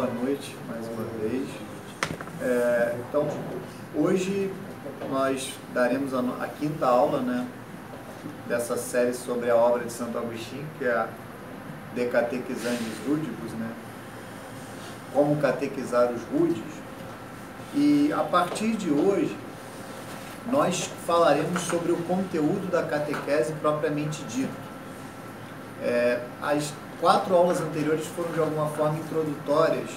boa noite mais uma vez. É, então, hoje nós daremos a, a, quinta aula né, dessa série sobre a obra de Santo Agostinho, que é a De Catequizandes Rúdicos, né? Como catequizar os rudes. E a partir de hoje, nós falaremos sobre o conteúdo da catequese propriamente dito. É, as quatro aulas anteriores foram de alguma forma introdutórias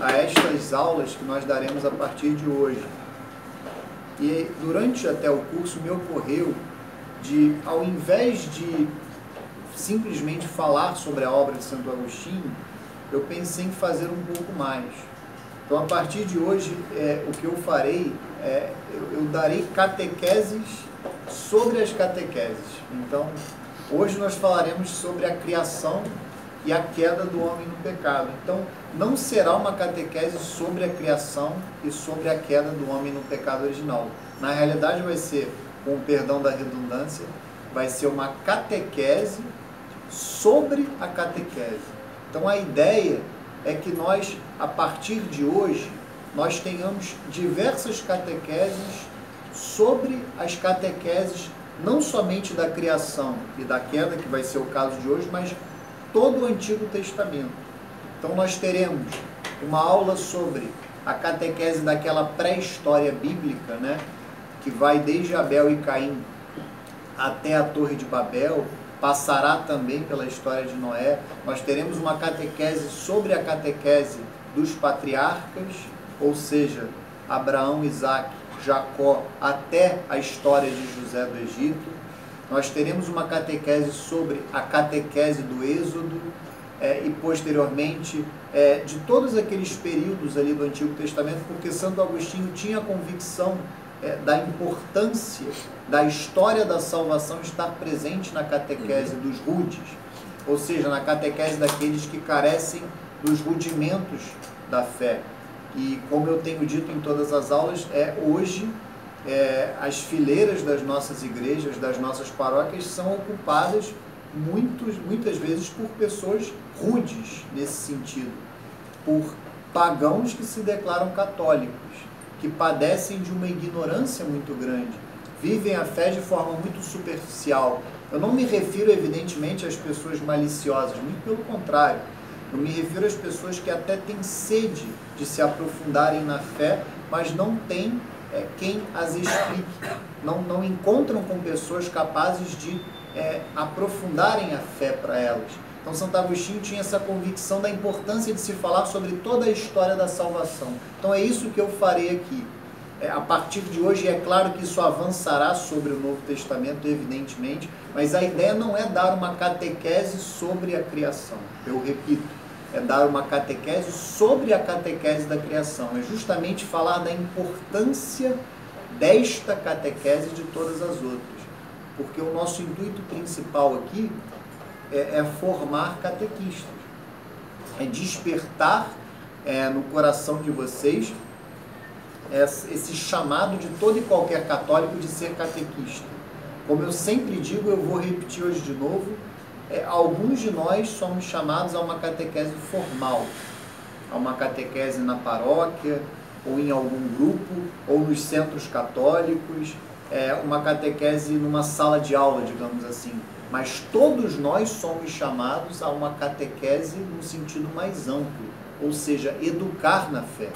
a estas aulas que nós daremos a partir de hoje. E durante até o curso me ocorreu de, ao invés de simplesmente falar sobre a obra de Santo Agostinho, eu pensei em fazer um pouco mais. Então, a partir de hoje, é, o que eu farei é eu, eu darei catequeses sobre as catequeses. Então, Hoje nós falaremos sobre a criação e a queda do homem no pecado. Então, não será uma catequese sobre a criação e sobre a queda do homem no pecado original. Na realidade, vai ser, com o perdão da redundância, vai ser uma catequese sobre a catequese. Então, a ideia é que nós, a partir de hoje, nós tenhamos diversas catequeses sobre as catequeses não somente da criação e da queda, que vai ser o caso de hoje, mas todo o Antigo Testamento. Então nós teremos uma aula sobre a catequese daquela pré-história bíblica, né, que vai desde Abel e Caim até a Torre de Babel, passará também pela história de Noé. Nós teremos uma catequese sobre a catequese dos patriarcas, ou seja, Abraão, Isaac Jacó até a história de José do Egito. Nós teremos uma catequese sobre a catequese do Êxodo é, e posteriormente é, de todos aqueles períodos ali do Antigo Testamento, porque Santo Agostinho tinha a convicção é, da importância da história da salvação estar presente na catequese dos rudes, ou seja, na catequese daqueles que carecem dos rudimentos da fé. E como eu tenho dito em todas as aulas, é hoje é, as fileiras das nossas igrejas, das nossas paróquias, são ocupadas muitos, muitas vezes por pessoas rudes nesse sentido, por pagãos que se declaram católicos, que padecem de uma ignorância muito grande, vivem a fé de forma muito superficial. Eu não me refiro, evidentemente, às pessoas maliciosas, muito pelo contrário eu me refiro às pessoas que até têm sede de se aprofundarem na fé, mas não têm é, quem as explique. Não, não encontram com pessoas capazes de é, aprofundarem a fé para elas. Então, Santo Agostinho tinha essa convicção da importância de se falar sobre toda a história da salvação. Então, é isso que eu farei aqui. É, a partir de hoje, é claro que isso avançará sobre o Novo Testamento, evidentemente, mas a ideia não é dar uma catequese sobre a criação. Eu repito, é dar uma catequese sobre a catequese da criação. É justamente falar da importância desta catequese de todas as outras. Porque o nosso intuito principal aqui é, é formar catequistas, é despertar é, no coração de vocês esse chamado de todo e qualquer católico de ser catequista. Como eu sempre digo, eu vou repetir hoje de novo, é, alguns de nós somos chamados a uma catequese formal, a uma catequese na paróquia, ou em algum grupo, ou nos centros católicos, é, uma catequese numa sala de aula, digamos assim. Mas todos nós somos chamados a uma catequese no sentido mais amplo, ou seja, educar na fé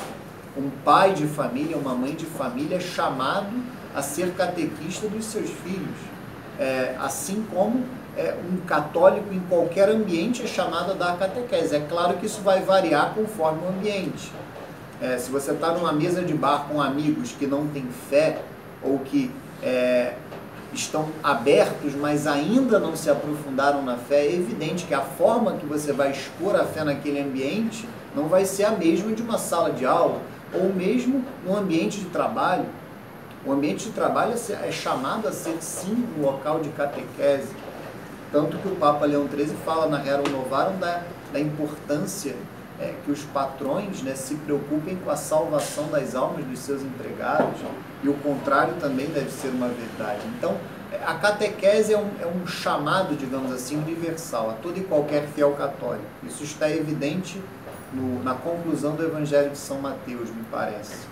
um pai de família, uma mãe de família é chamado a ser catequista dos seus filhos. É, assim como é, um católico em qualquer ambiente é chamado a dar catequese. É claro que isso vai variar conforme o ambiente. É, se você está numa mesa de bar com amigos que não têm fé ou que é, estão abertos, mas ainda não se aprofundaram na fé, é evidente que a forma que você vai expor a fé naquele ambiente não vai ser a mesma de uma sala de aula ou mesmo no ambiente de trabalho. O ambiente de trabalho é, é chamado a ser sim um local de catequese. Tanto que o Papa Leão XIII fala na Rerum Novarum da, da importância é, que os patrões né, se preocupem com a salvação das almas dos seus empregados, e o contrário também deve ser uma verdade. Então, a catequese é um, é um chamado, digamos assim, universal a todo e qualquer fiel católico. Isso está evidente no, na conclusão do Evangelho de São Mateus, me parece.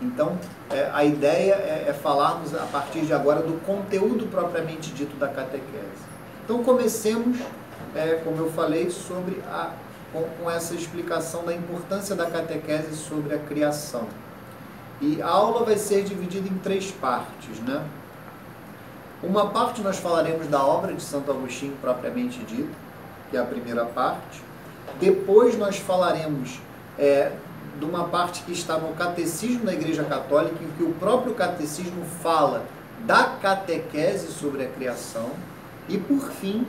Então, é, a ideia é, é, falarmos a partir de agora do conteúdo propriamente dito da catequese. Então, comecemos, é, como eu falei, sobre a, com, com essa explicação da importância da catequese sobre a criação. E a aula vai ser dividida em três partes, né? Uma parte nós falaremos da obra de Santo Agostinho propriamente dita, que é a primeira parte. Depois nós falaremos é, de uma parte que está no Catecismo da Igreja Católica, em que o próprio Catecismo fala da catequese sobre a criação. E por fim,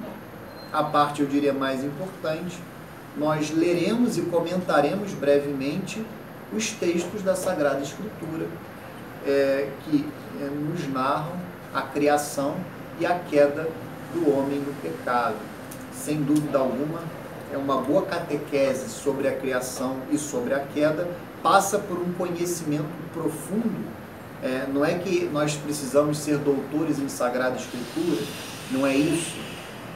a parte eu diria mais importante, nós leremos e comentaremos brevemente os textos da Sagrada Escritura é, que é, nos narram a criação e a queda do homem no pecado. Sem dúvida alguma, é uma boa catequese sobre a criação e sobre a queda, passa por um conhecimento profundo. É, não é que nós precisamos ser doutores em Sagrada Escritura, não é isso.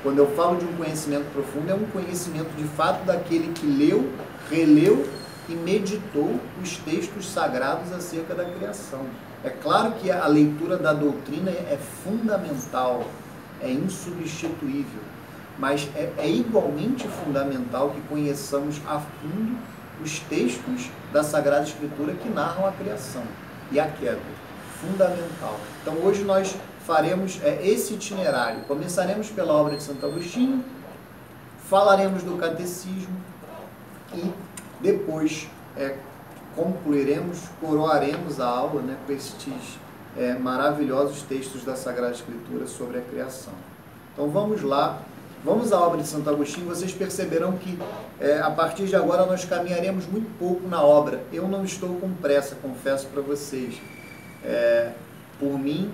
Quando eu falo de um conhecimento profundo, é um conhecimento de fato daquele que leu, releu e meditou os textos sagrados acerca da criação. É claro que a leitura da doutrina é fundamental, é insubstituível mas é, é igualmente fundamental que conheçamos a fundo os textos da Sagrada Escritura que narram a criação e a queda. Fundamental. Então hoje nós faremos é, esse itinerário. Começaremos pela obra de Santo Agostinho, falaremos do catecismo e depois é, concluiremos, coroaremos a aula né, com estes é, maravilhosos textos da Sagrada Escritura sobre a criação. Então vamos lá Vamos à obra de Santo Agostinho, vocês perceberão que é, a partir de agora nós caminharemos muito pouco na obra. Eu não estou com pressa, confesso para vocês. É, por mim,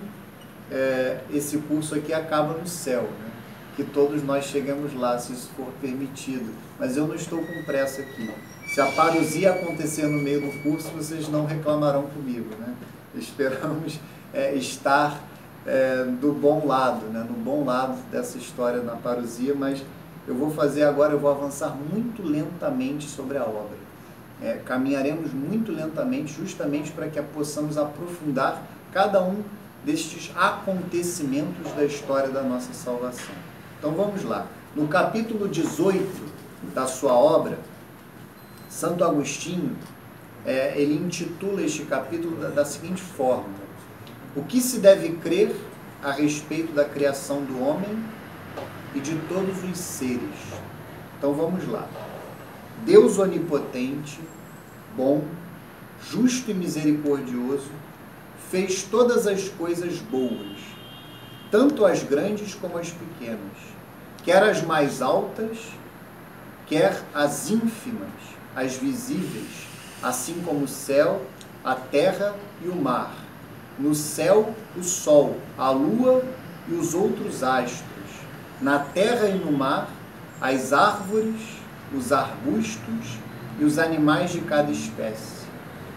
é, esse curso aqui acaba no céu, né? que todos nós chegamos lá, se isso for permitido. Mas eu não estou com pressa aqui. Se a parousia acontecer no meio do curso, vocês não reclamarão comigo. Né? Esperamos é, estar é, do bom lado, né? no bom lado dessa história na parousia, mas eu vou fazer agora, eu vou avançar muito lentamente sobre a obra. É, caminharemos muito lentamente, justamente para que possamos aprofundar cada um destes acontecimentos da história da nossa salvação. Então vamos lá. No capítulo 18 da sua obra, Santo Agostinho, é, ele intitula este capítulo da, da seguinte forma: o que se deve crer a respeito da criação do homem e de todos os seres? Então vamos lá. Deus onipotente, bom, justo e misericordioso, fez todas as coisas boas, tanto as grandes como as pequenas, quer as mais altas, quer as ínfimas, as visíveis, assim como o céu, a terra e o mar no céu, o sol, a lua e os outros astros. Na terra e no mar, as árvores, os arbustos e os animais de cada espécie.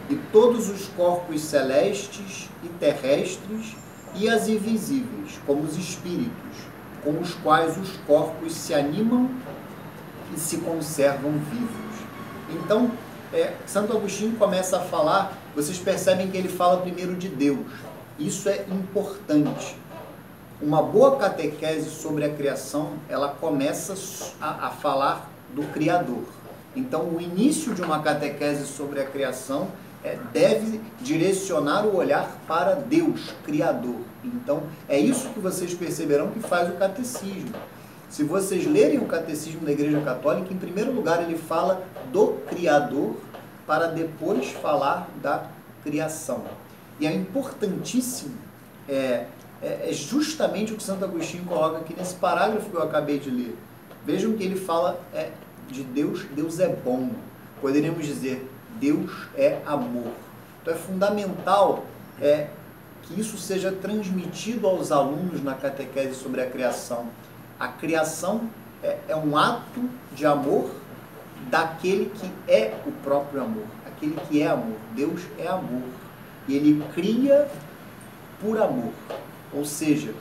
E todos os corpos celestes e terrestres e as invisíveis, como os espíritos, com os quais os corpos se animam e se conservam vivos. Então, é, Santo Agostinho começa a falar vocês percebem que ele fala primeiro de Deus. Isso é importante. Uma boa catequese sobre a criação, ela começa a, a falar do Criador. Então, o início de uma catequese sobre a criação é, deve direcionar o olhar para Deus, Criador. Então, é isso que vocês perceberão que faz o catecismo. Se vocês lerem o catecismo da Igreja Católica, em primeiro lugar ele fala do Criador para depois falar da criação. E é importantíssimo, é, é, é, justamente o que Santo Agostinho coloca aqui nesse parágrafo que eu acabei de ler. Vejam que ele fala é, de Deus, Deus é bom. Poderíamos dizer, Deus é amor. Então é fundamental é, que isso seja transmitido aos alunos na catequese sobre a criação. A criação é, é um ato de amor daquele que é o próprio amor, aquele que é amor. Deus é amor. E ele cria por amor. Ou seja,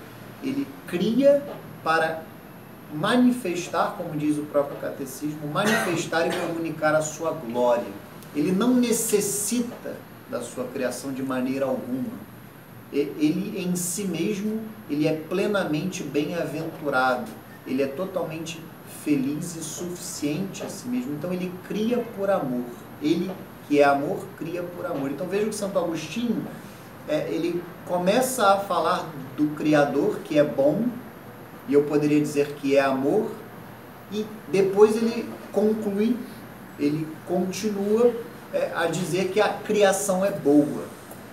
ele cria para manifestar, como diz o próprio catecismo, manifestar e comunicar a sua glória. Ele não necessita da sua criação de maneira alguma. Ele em si mesmo, ele é plenamente bem-aventurado. Ele é totalmente feliz e suficiente a si mesmo. Então ele cria por amor. Ele que é amor, cria por amor. Então veja que Santo Agostinho, é, ele começa a falar do Criador, que é bom, e eu poderia dizer que é amor, e depois ele conclui, ele continua é, a dizer que a criação é boa,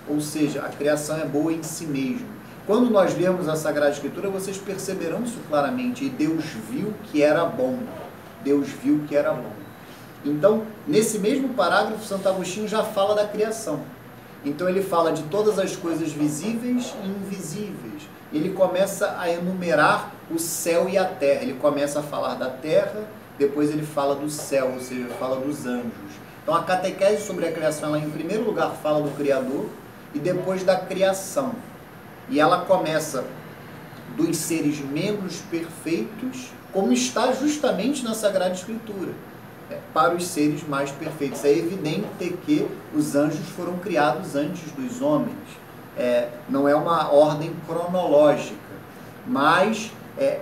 ou seja, a criação é boa em si mesmo. Quando nós lemos a Sagrada Escritura, vocês perceberão isso claramente, e Deus viu que era bom. Deus viu que era bom. Então, nesse mesmo parágrafo, Santo Agostinho já fala da criação. Então ele fala de todas as coisas visíveis e invisíveis. Ele começa a enumerar o céu e a terra. Ele começa a falar da terra, depois ele fala do céu, ou seja, fala dos anjos. Então a catequese sobre a criação, ela em primeiro lugar fala do Criador e depois da criação. E ela começa dos seres menos perfeitos, como está justamente na Sagrada Escritura é, para os seres mais perfeitos. É evidente que os anjos foram criados antes dos homens. É, não é uma ordem cronológica, mas é,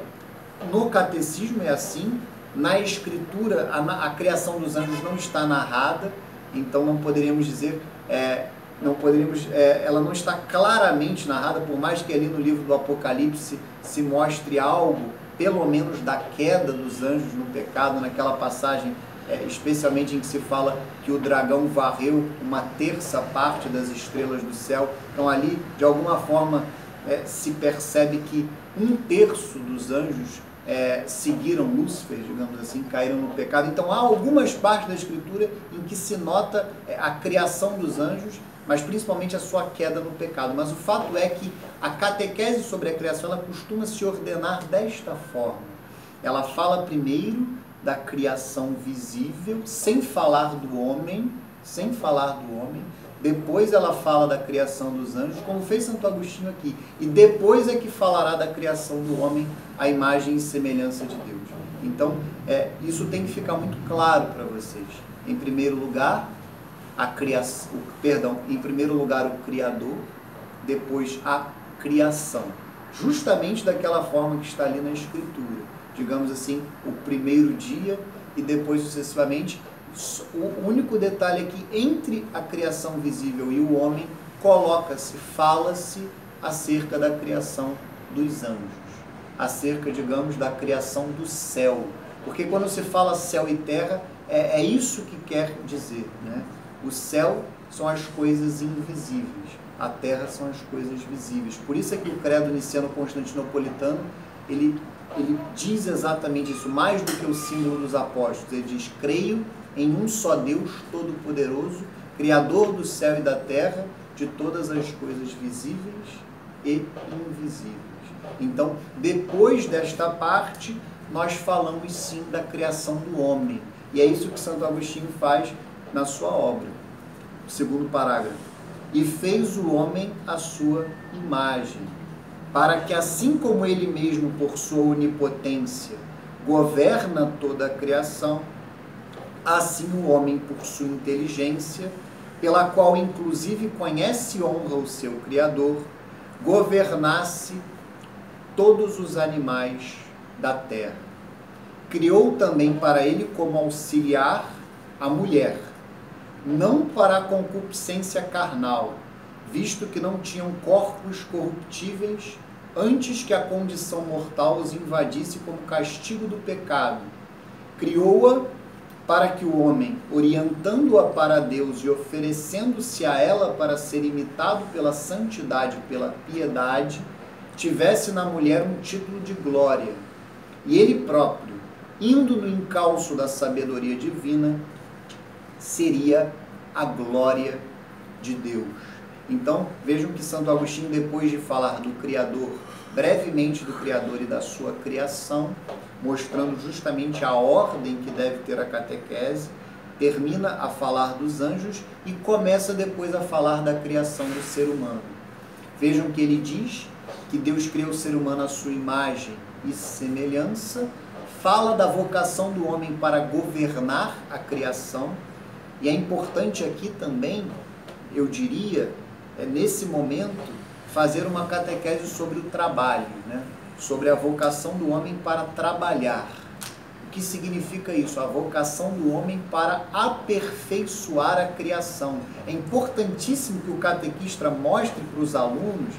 no catecismo é assim, na escritura a, a, criação dos anjos não está narrada, então não poderíamos dizer, é, não poderíamos, é, ela não está claramente narrada, por mais que ali no livro do Apocalipse se mostre algo, pelo menos da queda dos anjos no pecado, naquela passagem é, especialmente em que se fala que o dragão varreu uma terça parte das estrelas do céu. Então ali, de alguma forma, é, se percebe que um terço dos anjos é, seguiram Lúcifer, digamos assim, caíram no pecado. Então há algumas partes da Escritura em que se nota é, a criação dos anjos, mas principalmente a sua queda no pecado. Mas o fato é que a catequese sobre a criação ela costuma se ordenar desta forma. Ela fala primeiro da criação visível, sem falar do homem, sem falar do homem. Depois ela fala da criação dos anjos, como fez Santo Agostinho aqui. E depois é que falará da criação do homem, a imagem e semelhança de Deus. Então, é, isso tem que ficar muito claro para vocês. Em primeiro lugar, a criação, perdão, em primeiro lugar o Criador, depois a criação. Justamente daquela forma que está ali na Escritura digamos assim, o primeiro dia e depois sucessivamente. O único detalhe é que entre a criação visível e o homem coloca-se, fala-se acerca da criação dos anjos, acerca, digamos, da criação do céu. Porque quando se fala céu e terra, é, é isso que quer dizer. Né? O céu são as coisas invisíveis, a terra são as coisas visíveis. Por isso é que o credo niceno constantinopolitano ele ele diz exatamente isso, mais do que o símbolo dos apóstolos. Ele diz: Creio em um só Deus Todo-Poderoso, Criador do céu e da terra, de todas as coisas visíveis e invisíveis. Então, depois desta parte, nós falamos sim da criação do homem. E é isso que Santo Agostinho faz na sua obra. Segundo parágrafo. E fez o homem a sua imagem para que assim como ele mesmo por sua onipotência governa toda a criação, assim o homem por sua inteligência, pela qual inclusive conhece e honra o seu Criador, governasse todos os animais da terra. Criou também para ele como auxiliar a mulher, não para a concupiscência carnal, visto que não tinham corpos corruptíveis antes que a condição mortal os invadisse como castigo do pecado. Criou-a para que o homem, orientando-a para Deus e oferecendo-se a ela para ser imitado pela santidade e pela piedade, tivesse na mulher um título de glória. E ele próprio, indo no encalço da sabedoria divina, seria a glória de Deus. Então, vejam que Santo Agostinho, depois de falar do Criador, brevemente do Criador e da sua criação, mostrando justamente a ordem que deve ter a catequese, termina a falar dos anjos e começa depois a falar da criação do ser humano. Vejam que ele diz que Deus criou o ser humano à sua imagem e semelhança, fala da vocação do homem para governar a criação, e é importante aqui também, eu diria, é nesse momento, fazer uma catequese sobre o trabalho, né? sobre a vocação do homem para trabalhar. O que significa isso? A vocação do homem para aperfeiçoar a criação. É importantíssimo que o catequista mostre para os alunos,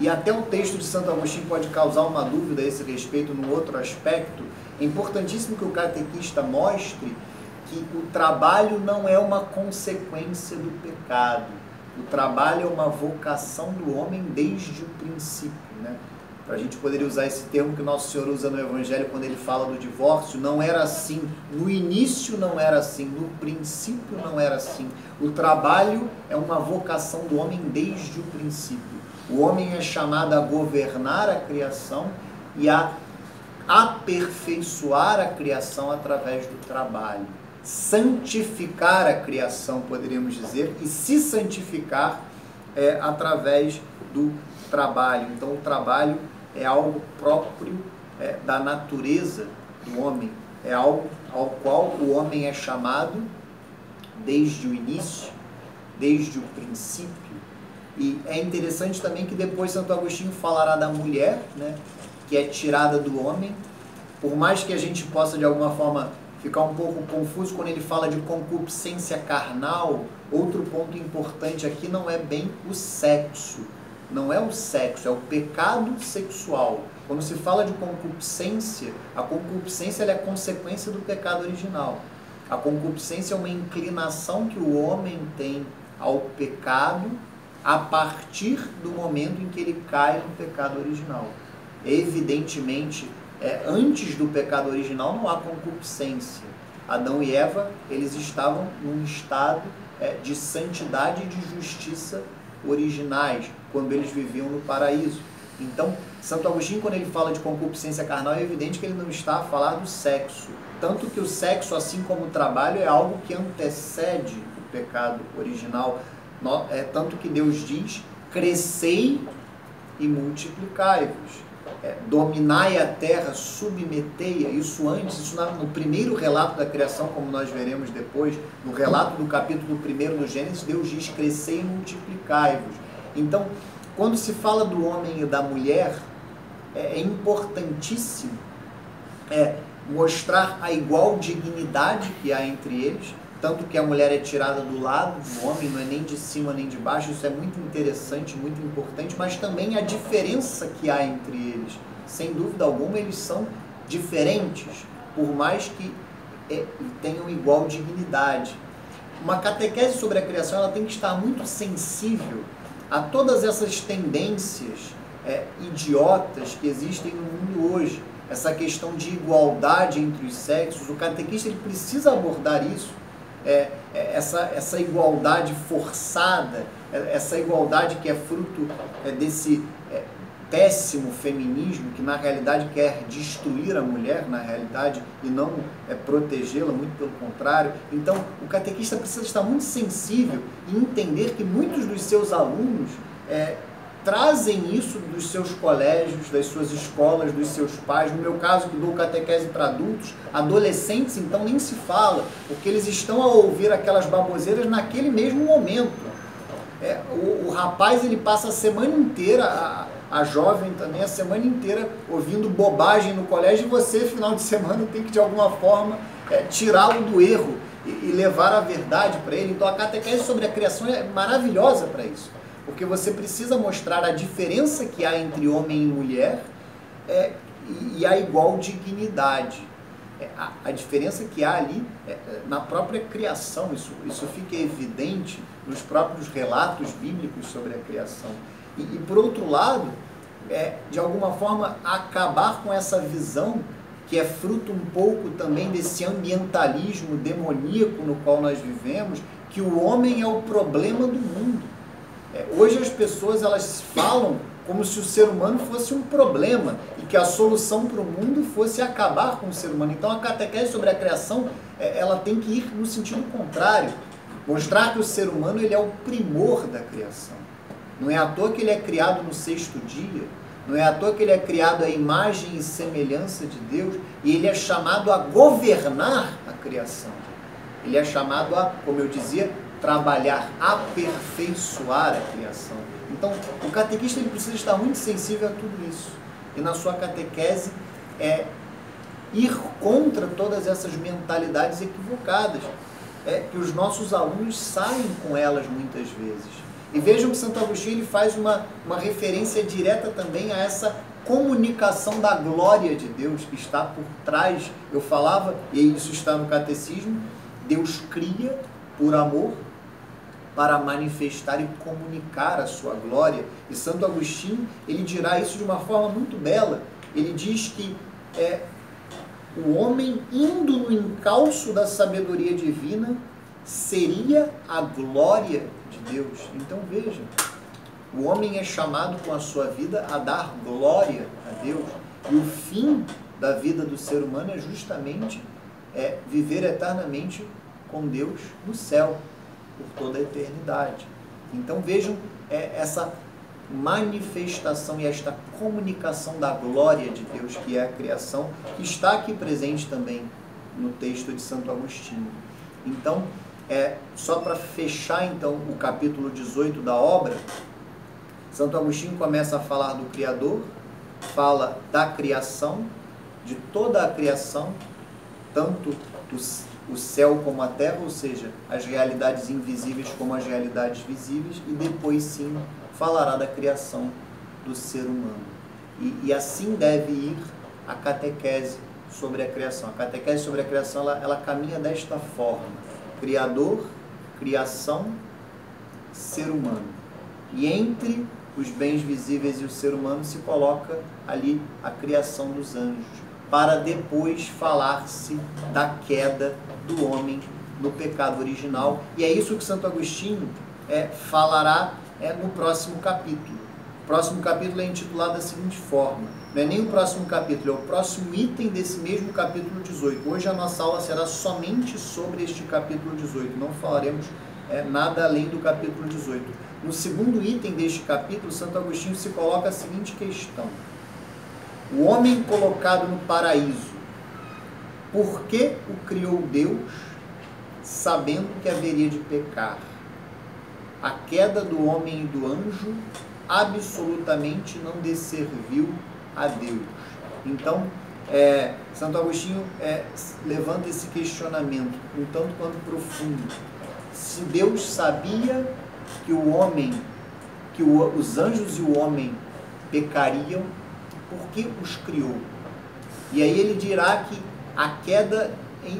e até o texto de Santo Agostinho pode causar uma dúvida a esse respeito no outro aspecto, é importantíssimo que o catequista mostre que o trabalho não é uma consequência do pecado. O trabalho é uma vocação do homem desde o princípio. Né? Para a gente poderia usar esse termo que nosso Senhor usa no Evangelho quando ele fala do divórcio, não era assim. No início não era assim, no princípio não era assim. O trabalho é uma vocação do homem desde o princípio. O homem é chamado a governar a criação e a aperfeiçoar a criação através do trabalho. Santificar a criação, poderíamos dizer, e se santificar é, através do trabalho. Então, o trabalho é algo próprio é, da natureza do homem, é algo ao qual o homem é chamado desde o início, desde o princípio. E é interessante também que depois Santo Agostinho falará da mulher, né? que é tirada do homem. Por mais que a gente possa de alguma forma ficar um pouco confuso quando ele fala de concupiscência carnal, outro ponto importante aqui não é bem o sexo. Não é o sexo, é o pecado sexual. Quando se fala de concupiscência, a concupiscência é consequência do pecado original. A concupiscência é uma inclinação que o homem tem ao pecado a partir do momento em que ele cai no pecado original. Evidentemente, é, antes do pecado original não há concupiscência. Adão e Eva, eles estavam num estado é, de santidade e de justiça originais, quando eles viviam no paraíso. Então, Santo Agostinho, quando ele fala de concupiscência carnal, é evidente que ele não está a falar do sexo. Tanto que o sexo, assim como o trabalho, é algo que antecede o pecado original. É tanto que Deus diz: crescei e multiplicai-vos é, dominai a terra, submetei-a, isso antes, isso no primeiro relato da criação, como nós veremos depois, no relato do capítulo 1 do Gênesis, Deus diz, crescei e multiplicai-vos. Então, quando se fala do homem e da mulher, é, é importantíssimo é, mostrar a igual dignidade que há entre eles, tanto que a mulher é tirada do lado do homem, não é nem de cima nem de baixo, isso é muito interessante, muito importante, mas também a diferença que há entre eles. Sem dúvida alguma, eles são diferentes, por mais que é, tenham igual dignidade. Uma catequese sobre a criação ela tem que estar muito sensível a todas essas tendências é, idiotas que existem no mundo hoje. Essa questão de igualdade entre os sexos, o catequista ele precisa abordar isso é, é, essa, essa igualdade forçada, é, essa igualdade que é fruto é, desse péssimo feminismo que na realidade quer destruir a mulher, na realidade, e não é, protegê-la, muito pelo contrário. Então, o catequista precisa estar muito sensível e entender que muitos dos seus alunos é, trazem isso dos seus colégios, das suas escolas, dos seus pais. No meu caso, que dou catequese para adultos, adolescentes, então nem se fala, porque eles estão a ouvir aquelas baboseiras naquele mesmo momento. É, o, o, rapaz ele passa a semana inteira, a, a jovem também, a semana inteira ouvindo bobagem no colégio e você, final de semana, tem que de alguma forma é, tirá-lo do erro e, e levar a verdade para ele. Então a catequese sobre a criação é maravilhosa para isso porque você precisa mostrar a diferença que há entre homem e mulher é, e, a igual dignidade. É, a, a, diferença que há ali é, é, na própria criação, isso, isso fica evidente nos próprios relatos bíblicos sobre a criação. E, e por outro lado, é, de alguma forma, acabar com essa visão que é fruto um pouco também desse ambientalismo demoníaco no qual nós vivemos, que o homem é o problema do mundo. Hoje as pessoas elas falam como se o ser humano fosse um problema e que a solução para o mundo fosse acabar com o ser humano. Então a catequese sobre a criação é, ela tem que ir no sentido contrário, mostrar que o ser humano ele é o primor da criação. Não é à toa que ele é criado no sexto dia. Não é à toa que ele é criado à imagem e semelhança de Deus e ele é chamado a governar a criação. Ele é chamado a, como eu dizia, trabalhar, aperfeiçoar a criação. Então, o catequista ele precisa estar muito sensível a tudo isso. E na sua catequese é ir contra todas essas mentalidades equivocadas, é que os nossos alunos saem com elas muitas vezes. E vejam que Santo Agostinho ele faz uma, uma referência direta também a essa comunicação da glória de Deus que está por trás. Eu falava, e isso está no catecismo, Deus cria por amor para manifestar e comunicar a sua glória. E Santo Agostinho, ele dirá isso de uma forma muito bela. Ele diz que é, o homem indo no encalço da sabedoria divina seria a glória de Deus. Então veja, o homem é chamado com a sua vida a dar glória a Deus. E o fim da vida do ser humano é justamente é, viver eternamente com Deus no céu, por toda a eternidade. Então vejam é, essa manifestação e esta comunicação da glória de Deus, que é a criação, que está aqui presente também no texto de Santo Agostinho. Então, é, só para fechar então o capítulo 18 da obra, Santo Agostinho começa a falar do Criador, fala da criação, de toda a criação, tanto os, o céu como a terra, ou seja, as realidades invisíveis como as realidades visíveis, e depois sim falará da criação do ser humano. E, e assim deve ir a catequese sobre a criação. A catequese sobre a criação ela, ela caminha desta forma: Criador, criação, ser humano. E entre os bens visíveis e o ser humano se coloca ali a criação dos anjos, para depois falar-se da queda do homem no pecado original. E é isso que Santo Agostinho é, falará é, no próximo capítulo. O próximo capítulo é intitulado da seguinte forma: não é nem o próximo capítulo, é o próximo item desse mesmo capítulo 18. Hoje a nossa aula será somente sobre este capítulo 18, não falaremos é, nada além do capítulo 18. No segundo item deste capítulo, Santo Agostinho se coloca a seguinte questão: O homem colocado no paraíso, por que o criou Deus, sabendo que haveria de pecar? A queda do homem e do anjo absolutamente não desserviu a Deus. Então, é, Santo Agostinho é, levanta esse questionamento, um tanto quanto profundo. Se Deus sabia que o homem, que o, os anjos e o homem pecariam, por que os criou? E aí ele dirá que a queda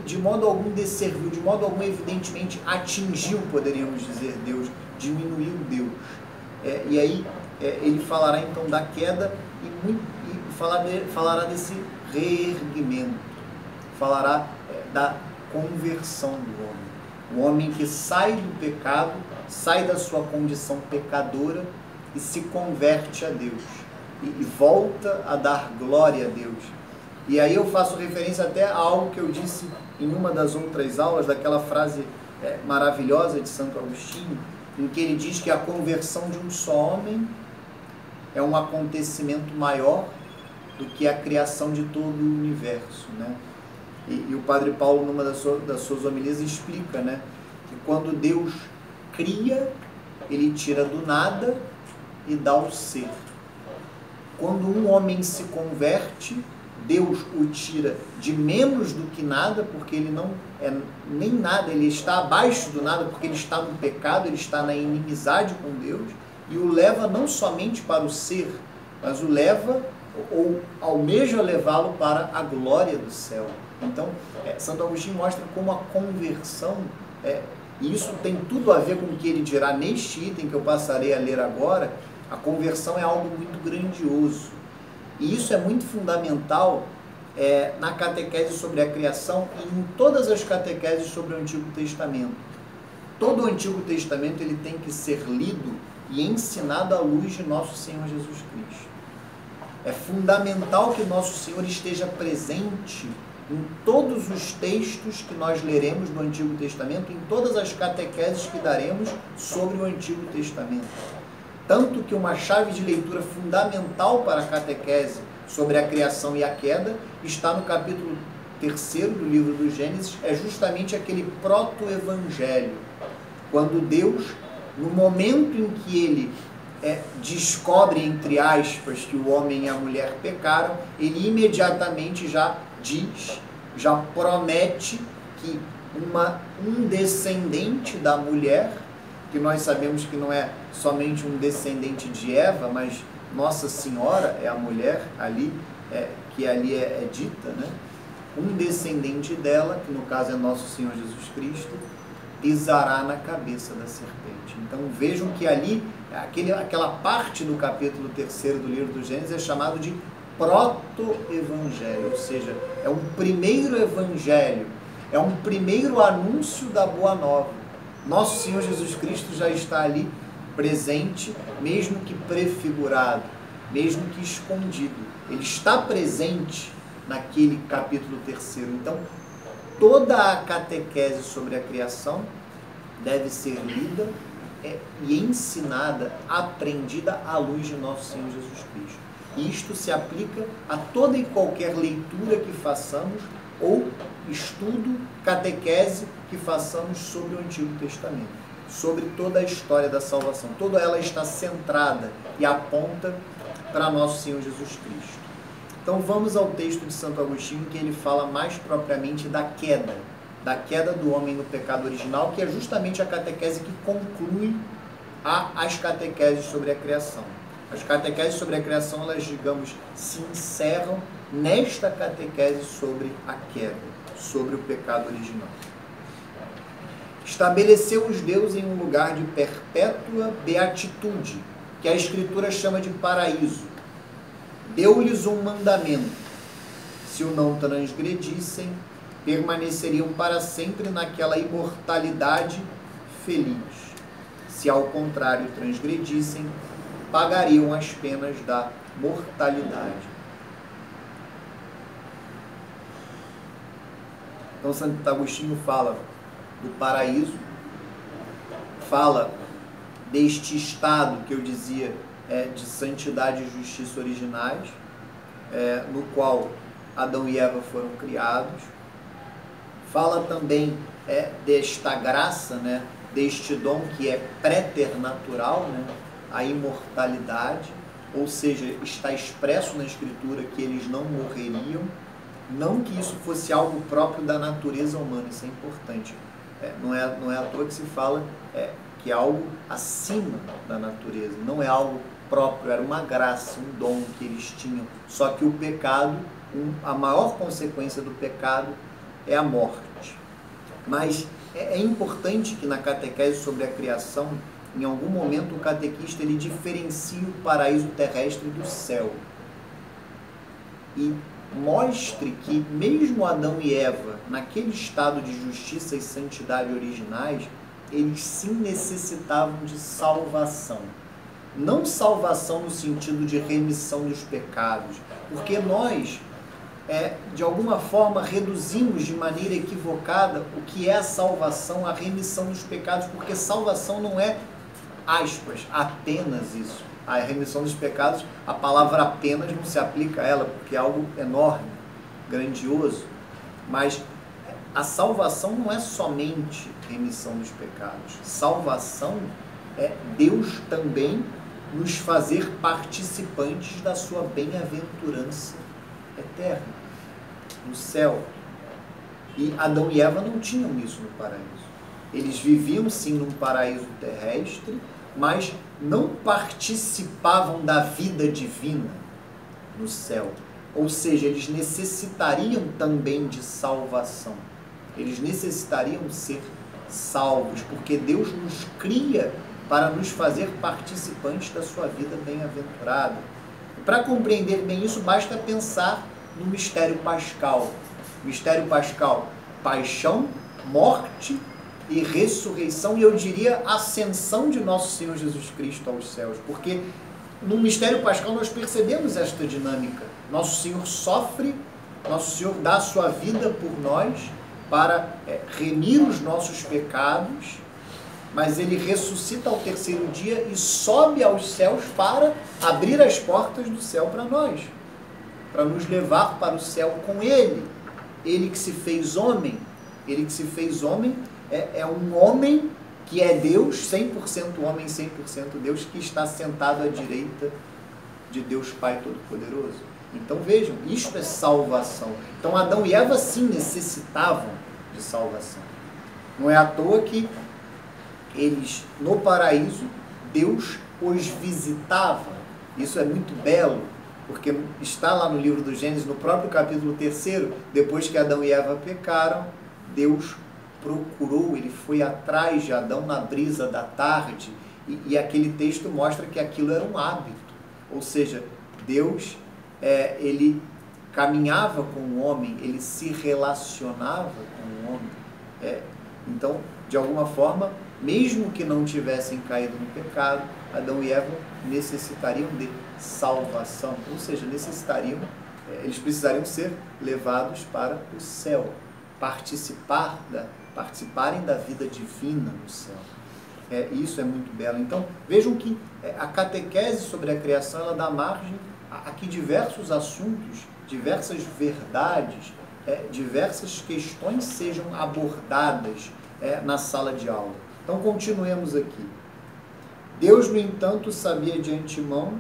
de modo algum desserviu, de modo algum evidentemente atingiu, poderíamos dizer, Deus, diminuiu Deus. É, e aí é, ele falará então da queda e, e falará desse reerguimento, falará é, da conversão do homem. O homem que sai do pecado, sai da sua condição pecadora e se converte a Deus. E, volta a dar glória a Deus. E aí eu faço referência até a algo que eu disse em uma das outras aulas, daquela frase é, maravilhosa de Santo Agostinho, em que ele diz que a conversão de um só homem é um acontecimento maior do que a criação de todo o universo, né? E, e o Padre Paulo, numa das, suas, das suas homilias, explica, né? Que quando Deus cria, ele tira do nada e dá o ser. Quando um homem se converte, Deus o tira de menos do que nada, porque ele não é nem nada, ele está abaixo do nada, porque ele está no pecado, ele está na inimizade com Deus, e o leva não somente para o ser, mas o leva ou almeja levá-lo para a glória do céu. Então, é, Santo Agostinho mostra como a conversão, é, e isso tem tudo a ver com o que ele dirá neste item que eu passarei a ler agora, a conversão é algo muito grandioso. E isso é muito fundamental é, na catequese sobre a criação e em todas as catequeses sobre o Antigo Testamento. Todo o Antigo Testamento ele tem que ser lido e ensinado à luz de nosso Senhor Jesus Cristo. É fundamental que nosso Senhor esteja presente em todos os textos que nós leremos do Antigo Testamento, em todas as catequeses que daremos sobre o Antigo Testamento. Tanto que uma chave de leitura fundamental para a catequese sobre a criação e a queda está no capítulo terceiro do livro do Gênesis, é justamente aquele proto-evangelho, quando Deus, no momento em que ele é, descobre, entre aspas, que o homem e a mulher pecaram, ele imediatamente já diz, já promete que uma, um descendente da mulher, que nós sabemos que não é somente um descendente de Eva, mas Nossa Senhora é a mulher ali, é, que ali é, é dita, né? um descendente dela, que no caso é nosso Senhor Jesus Cristo, pisará na cabeça da serpente. Então vejam que ali, aquele, aquela parte do capítulo 3 do livro do Gênesis é chamado de proto-evangelho, ou seja, é um primeiro evangelho, é um primeiro anúncio da boa nova. Nosso Senhor Jesus Cristo já está ali presente, mesmo que prefigurado, mesmo que escondido. Ele está presente naquele capítulo terceiro. Então, toda a catequese sobre a criação deve ser lida é, e ensinada, aprendida à luz de nosso Senhor Jesus Cristo. E isto se aplica a toda e qualquer leitura que façamos ou estudo, catequese que façamos sobre o Antigo Testamento, sobre toda a história da salvação. Toda ela está centrada e aponta para nosso Senhor Jesus Cristo. Então vamos ao texto de Santo Agostinho que ele fala mais propriamente da queda, da queda do homem no pecado original, que é justamente a catequese que conclui a, as catequeses sobre a criação. As catequeses sobre a criação, elas, digamos, se encerram nesta catequese sobre a queda, sobre o pecado original. Estabeleceu os deuses em um lugar de perpétua beatitude, que a Escritura chama de paraíso deu-lhes um mandamento: se o não transgredissem, permaneceriam para sempre naquela imortalidade feliz. Se ao contrário transgredissem, pagariam as penas da mortalidade. Então Santo Agostinho fala do paraíso, fala deste estado que eu dizia é, de santidade e justiça originais, é, no qual Adão e Eva foram criados. Fala também é, desta graça, né, deste dom que é préternatural, né, a imortalidade, ou seja, está expresso na Escritura que eles não morreriam, não que isso fosse algo próprio da natureza humana, isso é importante. É, não, é, não é à toa que se fala é, que é algo acima da natureza, não é algo próprio, era uma graça, um dom que eles tinham. Só que o pecado, um, a maior consequência do pecado é a morte. Mas é, é importante que na catequese sobre a criação, em algum momento o catequista ele diferencie o paraíso terrestre do céu. E mostre que mesmo Adão e Eva, naquele estado de justiça e santidade originais, eles sim necessitavam de salvação não salvação no sentido de remissão dos pecados, porque nós, é, de alguma forma, reduzimos de maneira equivocada o que é a salvação, a remissão dos pecados, porque salvação não é, aspas, apenas isso. A remissão dos pecados, a palavra apenas não se aplica a ela, porque é algo enorme, grandioso, mas a salvação não é somente remissão dos pecados. Salvação é Deus também nos fazer participantes da sua bem-aventurança eterna no céu. E Adão e Eva não tinham isso no paraíso. Eles viviam sim num paraíso terrestre, mas não participavam da vida divina no céu. Ou seja, eles necessitariam também de salvação. Eles necessitariam ser salvos, porque Deus nos cria para nos fazer participantes da sua vida bem-aventurada. Para compreender bem isso, basta pensar no mistério pascal. Mistério pascal, paixão, morte e ressurreição, e eu diria ascensão de nosso Senhor Jesus Cristo aos céus, porque no mistério pascal nós percebemos esta dinâmica. Nosso Senhor sofre, nosso Senhor dá a sua vida por nós para é, remir os nossos pecados mas ele ressuscita ao terceiro dia e sobe aos céus para abrir as portas do céu para nós, para nos levar para o céu com ele. Ele que se fez homem, ele que se fez homem é, é um homem que é Deus, 100% homem, 100% Deus, que está sentado à direita de Deus Pai Todo-Poderoso. Então vejam, isto é salvação. Então Adão e Eva sim necessitavam de salvação. Não é à toa que eles, no paraíso, Deus os visitava. Isso é muito belo, porque está lá no livro do Gênesis, no próprio capítulo 3, depois que Adão e Eva pecaram, Deus procurou, ele foi atrás de Adão na brisa da tarde, e, e aquele texto mostra que aquilo era um hábito. Ou seja, Deus, é, ele caminhava com o homem, ele se relacionava com o homem. É, então, de alguma forma, mesmo que não tivessem caído no pecado, Adão e Eva necessitariam de salvação, ou seja, necessitariam, é, eles precisariam ser levados para o céu, participar da, participarem da vida divina no céu. É, isso é muito belo. Então, vejam que é, a catequese sobre a criação ela dá margem a, a que diversos assuntos, diversas verdades, é, diversas questões sejam abordadas é, na sala de aula. Então, continuemos aqui. Deus, no entanto, sabia de antemão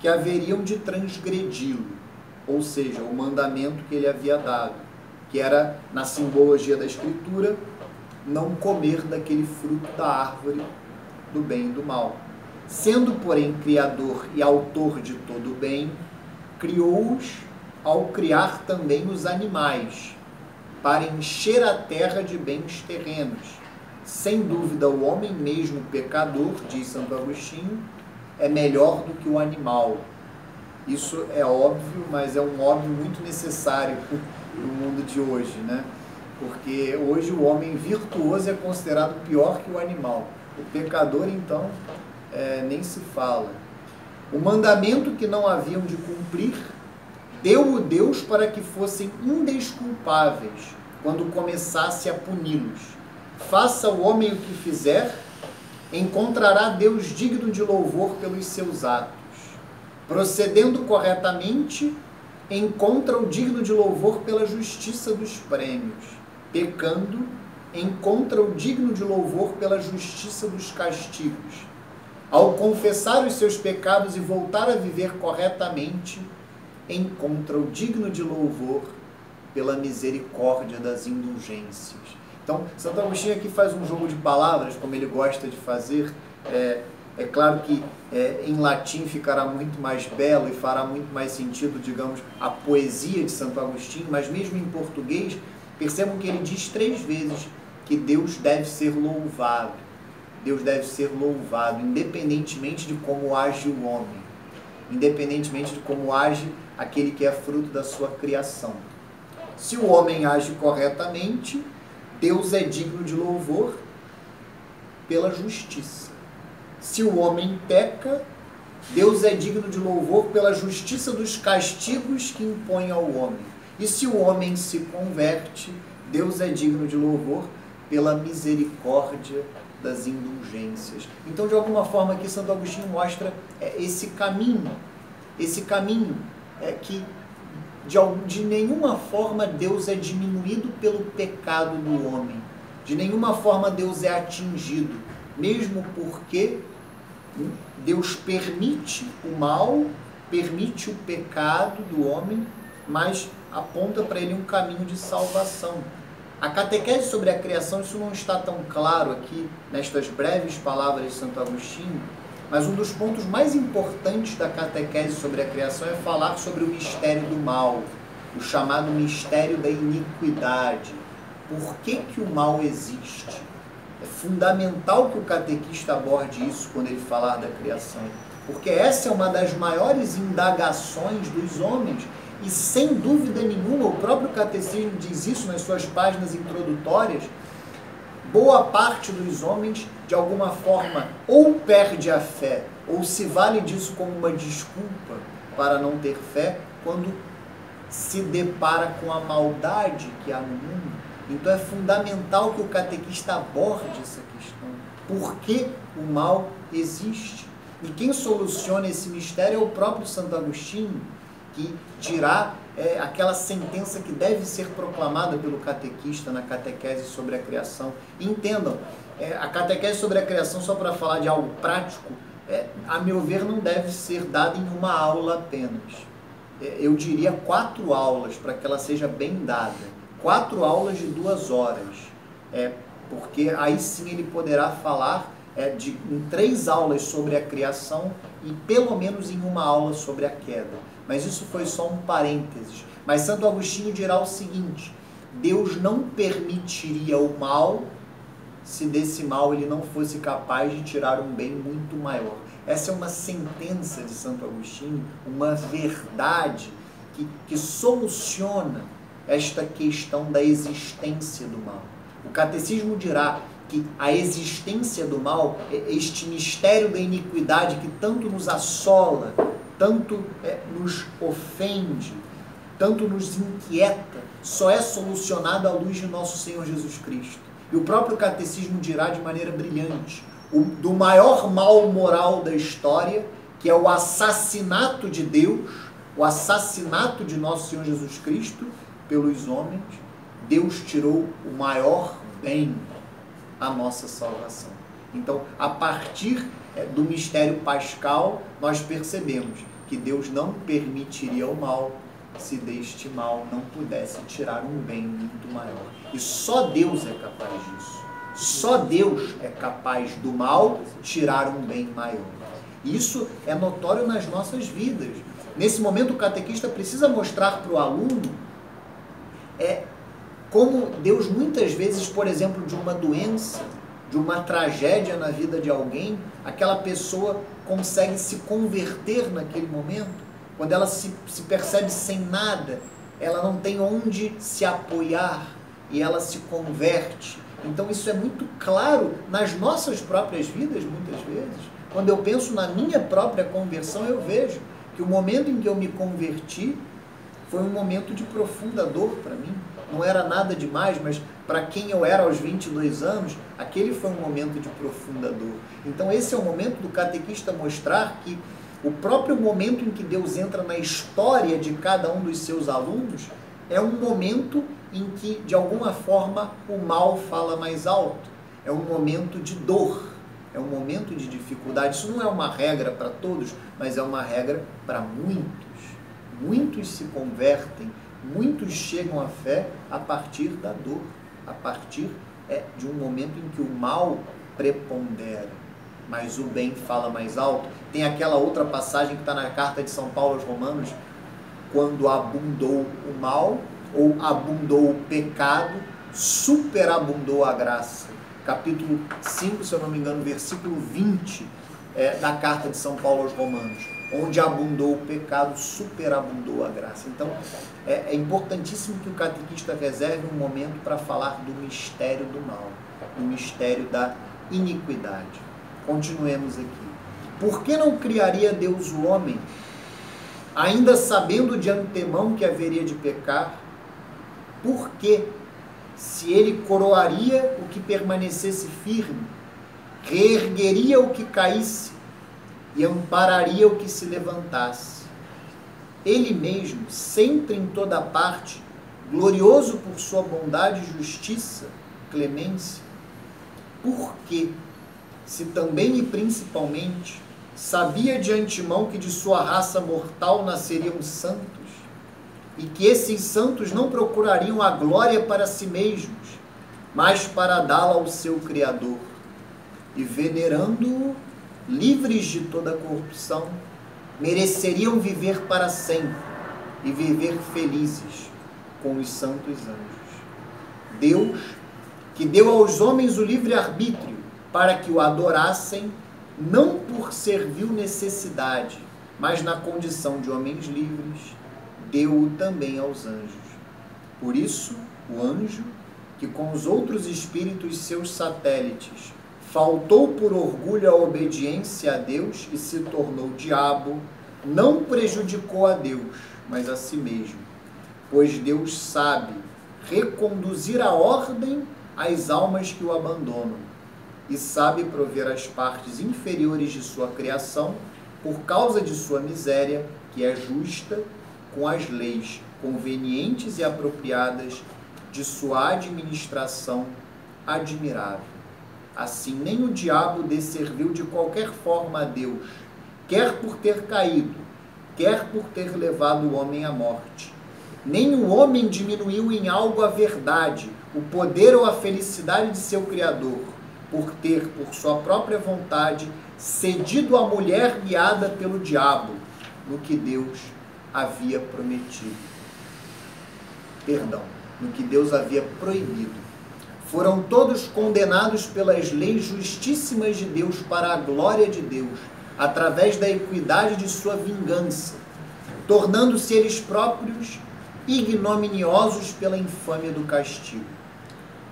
que haveriam de transgredi-lo, ou seja, o mandamento que ele havia dado, que era, na simbologia da Escritura, não comer daquele fruto da árvore do bem e do mal. Sendo, porém, Criador e Autor de todo o bem, criou-os ao criar também os animais, para encher a terra de bens terrenos. Sem dúvida, o homem, mesmo pecador, diz Santo Agostinho, é melhor do que o animal. Isso é óbvio, mas é um óbvio muito necessário no mundo de hoje, né? Porque hoje o homem virtuoso é considerado pior que o animal. O pecador, então, é, nem se fala. O mandamento que não haviam de cumprir, deu o Deus para que fossem indesculpáveis quando começasse a puni-los. Faça o homem o que fizer, encontrará Deus digno de louvor pelos seus atos. Procedendo corretamente, encontra o digno de louvor pela justiça dos prêmios. Pecando, encontra o digno de louvor pela justiça dos castigos. Ao confessar os seus pecados e voltar a viver corretamente, encontra o digno de louvor pela misericórdia das indulgências. Então, Santo Agostinho aqui faz um jogo de palavras, como ele gosta de fazer, é, é claro que é, em latim ficará muito mais belo e fará muito mais sentido, digamos, a poesia de Santo Agostinho, mas mesmo em português, percebam que ele diz três vezes que Deus deve ser louvado. Deus deve ser louvado, independentemente de como age o homem, independentemente de como age aquele que é fruto da sua criação. Se o homem age corretamente, Deus é digno de louvor pela justiça. Se o homem peca, Deus é digno de louvor pela justiça dos castigos que impõe ao homem. E se o homem se converte, Deus é digno de louvor pela misericórdia das indulgências. Então, de alguma forma, aqui Santo Agostinho mostra é, esse caminho, esse caminho é que de, de nenhuma forma Deus é diminuído pelo pecado do homem, de nenhuma forma Deus é atingido, mesmo porque Deus permite o mal, permite o pecado do homem, mas aponta para ele um caminho de salvação. A catequese sobre a criação, isso não está tão claro aqui nestas breves palavras de Santo Agostinho, mas um dos pontos mais importantes da catequese sobre a criação é falar sobre o mistério do mal, o chamado mistério da iniquidade. Por que, que o mal existe? É fundamental que o catequista aborde isso quando ele falar da criação, porque essa é uma das maiores indagações dos homens e sem dúvida nenhuma o próprio catecismo diz isso nas suas páginas introdutórias. Boa parte dos homens, de alguma forma, ou perde a fé, ou se vale disso como uma desculpa para não ter fé, quando se depara com a maldade que há no mundo Então é fundamental que o catequista aborde essa questão. Por que o mal existe? E quem soluciona esse mistério é o próprio Santo Agostinho, que dirá é, aquela sentença que deve ser proclamada pelo catequista na catequese sobre a criação. entendam, é, a catequese sobre a criação, só para falar de algo prático, é, a meu ver, não deve ser dada em uma aula apenas. É, eu diria quatro aulas para que ela seja bem dada. Quatro aulas de duas horas. É, porque aí sim ele poderá falar é, de, em três aulas sobre a criação e pelo menos em uma aula sobre a queda. Mas isso foi só um parênteses. Mas Santo Agostinho dirá o seguinte: Deus não permitiria o mal se desse mal ele não fosse capaz de tirar um bem muito maior. Essa é uma sentença de Santo Agostinho, uma verdade que, que soluciona esta questão da existência do mal. O catecismo dirá que a existência do mal, este mistério da iniquidade que tanto nos assola, tanto é, nos ofende, tanto nos inquieta, só é solucionado à luz de nosso Senhor Jesus Cristo. E o próprio catecismo dirá de maneira brilhante: o, do maior mal moral da história, que é o assassinato de Deus, o assassinato de nosso Senhor Jesus Cristo pelos homens, Deus tirou o maior bem, a nossa salvação. Então, a partir é, do mistério pascal, nós percebemos que Deus não permitiria o mal se deste mal não pudesse tirar um bem muito maior. E só Deus é capaz disso. Só Deus é capaz do mal tirar um bem maior. Isso é notório nas nossas vidas. Nesse momento, o catequista precisa mostrar para o aluno é, como Deus muitas vezes, por exemplo, de uma doença, de uma tragédia na vida de alguém, aquela pessoa consegue se converter naquele momento. Quando ela se, se percebe sem nada, ela não tem onde se apoiar e ela se converte. Então isso é muito claro nas nossas próprias vidas, muitas vezes. Quando eu penso na minha própria conversão, eu vejo que o momento em que eu me converti foi um momento de profunda dor para mim. Não era nada demais, mas para quem eu era aos 22 anos, aquele foi um momento de profunda dor. Então esse é o momento do catequista mostrar que o próprio momento em que Deus entra na história de cada um dos seus alunos é um momento em que, de alguma forma, o mal fala mais alto. É um momento de dor, é um momento de dificuldade. Isso não é uma regra para todos, mas é uma regra para muitos. Muitos se convertem, muitos chegam à fé a partir da dor, a partir é, de um momento em que o mal prepondera, mas o bem fala mais alto. Tem aquela outra passagem que está na carta de São Paulo aos Romanos, quando abundou o mal, ou abundou o pecado, superabundou a graça. Capítulo 5, se eu não me engano, versículo 20 é, da carta de São Paulo aos Romanos. Onde abundou o pecado, superabundou a graça. Então, é, é importantíssimo que o catequista reserve um momento para falar do mistério do mal, do mistério da iniquidade. Continuemos aqui. Por que não criaria Deus o homem, ainda sabendo de antemão que haveria de pecar? Por que, se ele coroaria o que permanecesse firme, reergueria o que caísse e ampararia o que se levantasse? Ele mesmo, sempre em toda parte, glorioso por sua bondade justiça, clemência, por que, se também e principalmente sabia de antemão que de sua raça mortal nasceriam santos, e que esses santos não procurariam a glória para si mesmos, mas para dá-la ao seu Criador, e venerando-o, livres de toda corrupção, mereceriam viver para sempre e viver felizes com os santos anjos. Deus, que deu aos homens o livre arbítrio para que o adorassem não por servil necessidade, mas na condição de homens livres, deu-o também aos anjos. Por isso, o anjo, que com os outros espíritos seus satélites, faltou por orgulho à obediência a Deus e se tornou diabo, não prejudicou a Deus, mas a si mesmo, pois Deus sabe reconduzir a ordem às almas que o abandonam, e sabe prover as partes inferiores de sua criação, por causa de sua miséria, que é justa, com as leis convenientes e apropriadas de sua administração admirável. Assim, nem o diabo desserviu de qualquer forma a Deus, quer por ter caído, quer por ter levado o homem à morte. Nem o homem diminuiu em algo a verdade, o poder ou a felicidade de seu Criador, por ter, por sua própria vontade, cedido à mulher guiada pelo diabo, no que Deus havia prometido. Perdão, no que Deus havia proibido. Foram todos condenados pelas leis justíssimas de Deus para a glória de Deus, através da equidade de sua vingança, tornando-se eles próprios ignominiosos pela infâmia do castigo.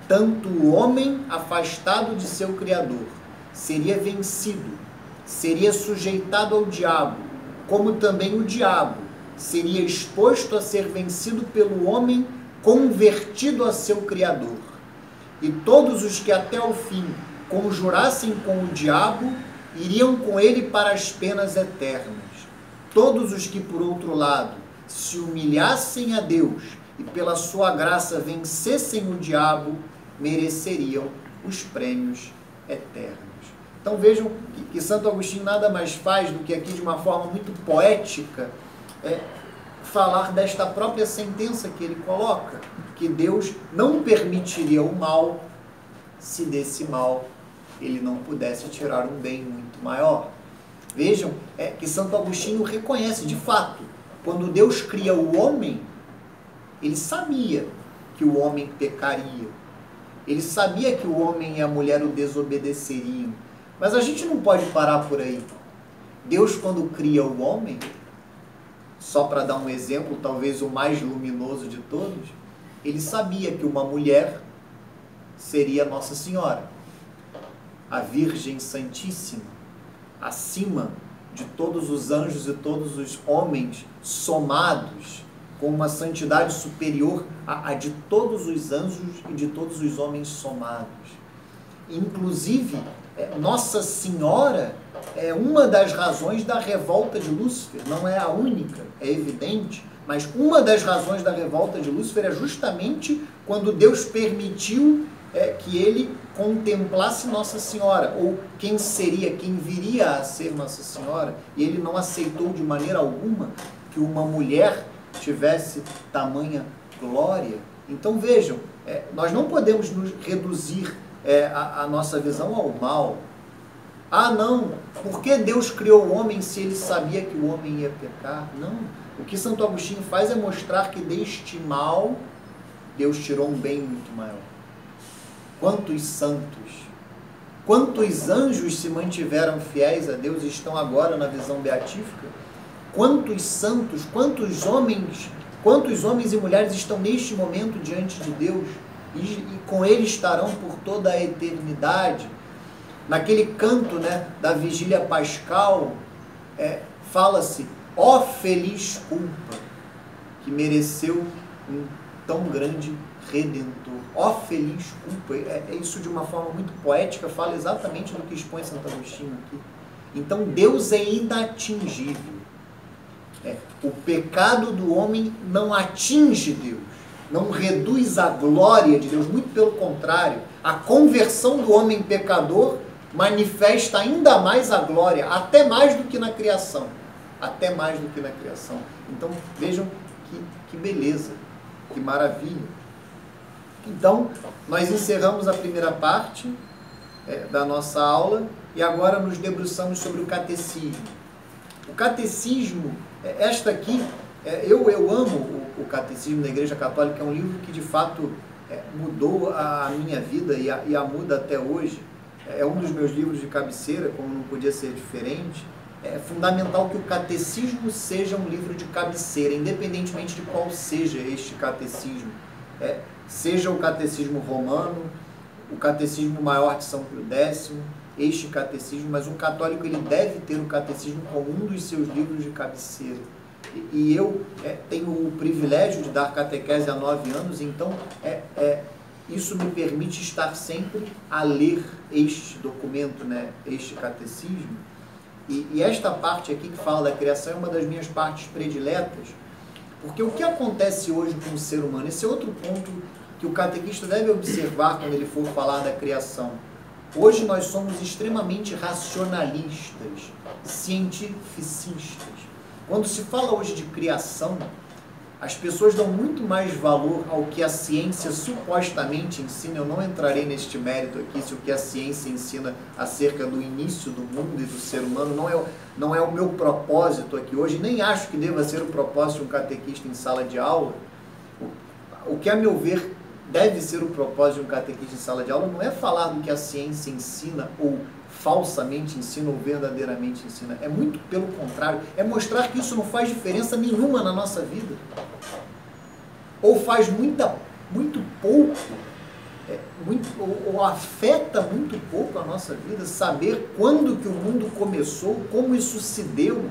Tanto o homem, afastado de seu Criador, seria vencido, seria sujeitado ao diabo, como também o diabo seria exposto a ser vencido pelo homem convertido a seu Criador. E todos os que até o fim conjurassem com o diabo iriam com ele para as penas eternas. Todos os que, por outro lado, se humilhassem a Deus e pela sua graça vencessem o diabo, mereceriam os prêmios eternos. Então vejam que, Santo Agostinho nada mais faz do que aqui de uma forma muito poética é, falar desta própria sentença que ele coloca, que Deus não permitiria o mal se desse mal ele não pudesse tirar um bem muito maior. Vejam é, que Santo Agostinho reconhece, de fato, quando Deus cria o homem, ele sabia que o homem pecaria. Ele sabia que o homem e a mulher o desobedeceriam. Mas a gente não pode parar por aí. Deus, quando cria o homem, só para dar um exemplo, talvez o mais luminoso de todos, ele sabia que uma mulher seria Nossa Senhora, a Virgem Santíssima, acima de todos os anjos e todos os homens somados, com uma santidade superior à, de todos os anjos e de todos os homens somados. Inclusive, é, Nossa Senhora é uma das razões da revolta de Lúcifer, não é a única, é evidente, mas uma das razões da revolta de Lúcifer é justamente quando Deus permitiu é, que ele contemplasse Nossa Senhora, ou quem seria, quem viria a ser Nossa Senhora, e ele não aceitou de maneira alguma que uma mulher tivesse tamanha glória. Então vejam, é, nós não podemos nos reduzir é, a, a nossa visão ao mal, ah, não, por que Deus criou o homem se ele sabia que o homem ia pecar? Não. O que Santo Agostinho faz é mostrar que deste mal Deus tirou um bem muito maior. Quantos santos, quantos anjos se mantiveram fiéis a Deus e estão agora na visão beatífica? Quantos santos, quantos homens, quantos homens e mulheres estão neste momento diante de Deus e, e com Ele estarão por toda a eternidade? Naquele canto né, da vigília pascal, é, fala-se, ó feliz culpa, que mereceu um tão grande redentor. Ó feliz culpa. É, é, isso de uma forma muito poética, fala exatamente do que expõe Santo Agostinho aqui. Então Deus é inatingível. É, o pecado do homem não atinge Deus, não reduz a glória de Deus, muito pelo contrário. A conversão do homem pecador manifesta ainda mais a glória, até mais do que na criação. Até mais do que na criação. Então vejam que, que beleza, que maravilha. Então, nós encerramos a primeira parte é, da nossa aula e agora nos debruçamos sobre o catecismo. O catecismo, é, esta aqui, é, eu, eu amo o, o, Catecismo da Igreja Católica, é um livro que de fato é, mudou a, a minha vida e a, e a muda até hoje é um dos meus livros de cabeceira, como não podia ser diferente. É fundamental que o catecismo seja um livro de cabeceira, independentemente de qual seja este catecismo. É, seja o catecismo romano, o catecismo maior de São Pio X, este catecismo, mas um católico ele deve ter o catecismo como um dos seus livros de cabeceira. e eu é, tenho o privilégio de dar catequese há nove anos, então é, é, isso me permite estar sempre a ler este documento, né, este catecismo. E, e esta parte aqui que fala da criação é uma das minhas partes prediletas, porque o que acontece hoje com o ser humano, esse é outro ponto que o catequista deve observar quando ele for falar da criação. Hoje nós somos extremamente racionalistas, cientificistas. Quando se fala hoje de criação, as pessoas dão muito mais valor ao que a ciência supostamente ensina. Eu não entrarei neste mérito aqui se o que a ciência ensina acerca do início do mundo e do ser humano não é, não é o meu propósito aqui hoje, nem acho que deva ser o propósito de um catequista em sala de aula. O que, a meu ver, deve ser o propósito de um catequista em sala de aula não é falar do que a ciência ensina ou falsamente ensina ou verdadeiramente ensina. É muito pelo contrário, é mostrar que isso não faz diferença nenhuma na nossa vida. Ou faz muita, muito pouco, é, muito, ou, ou afeta muito pouco a nossa vida, saber quando que o mundo começou, como isso se deu.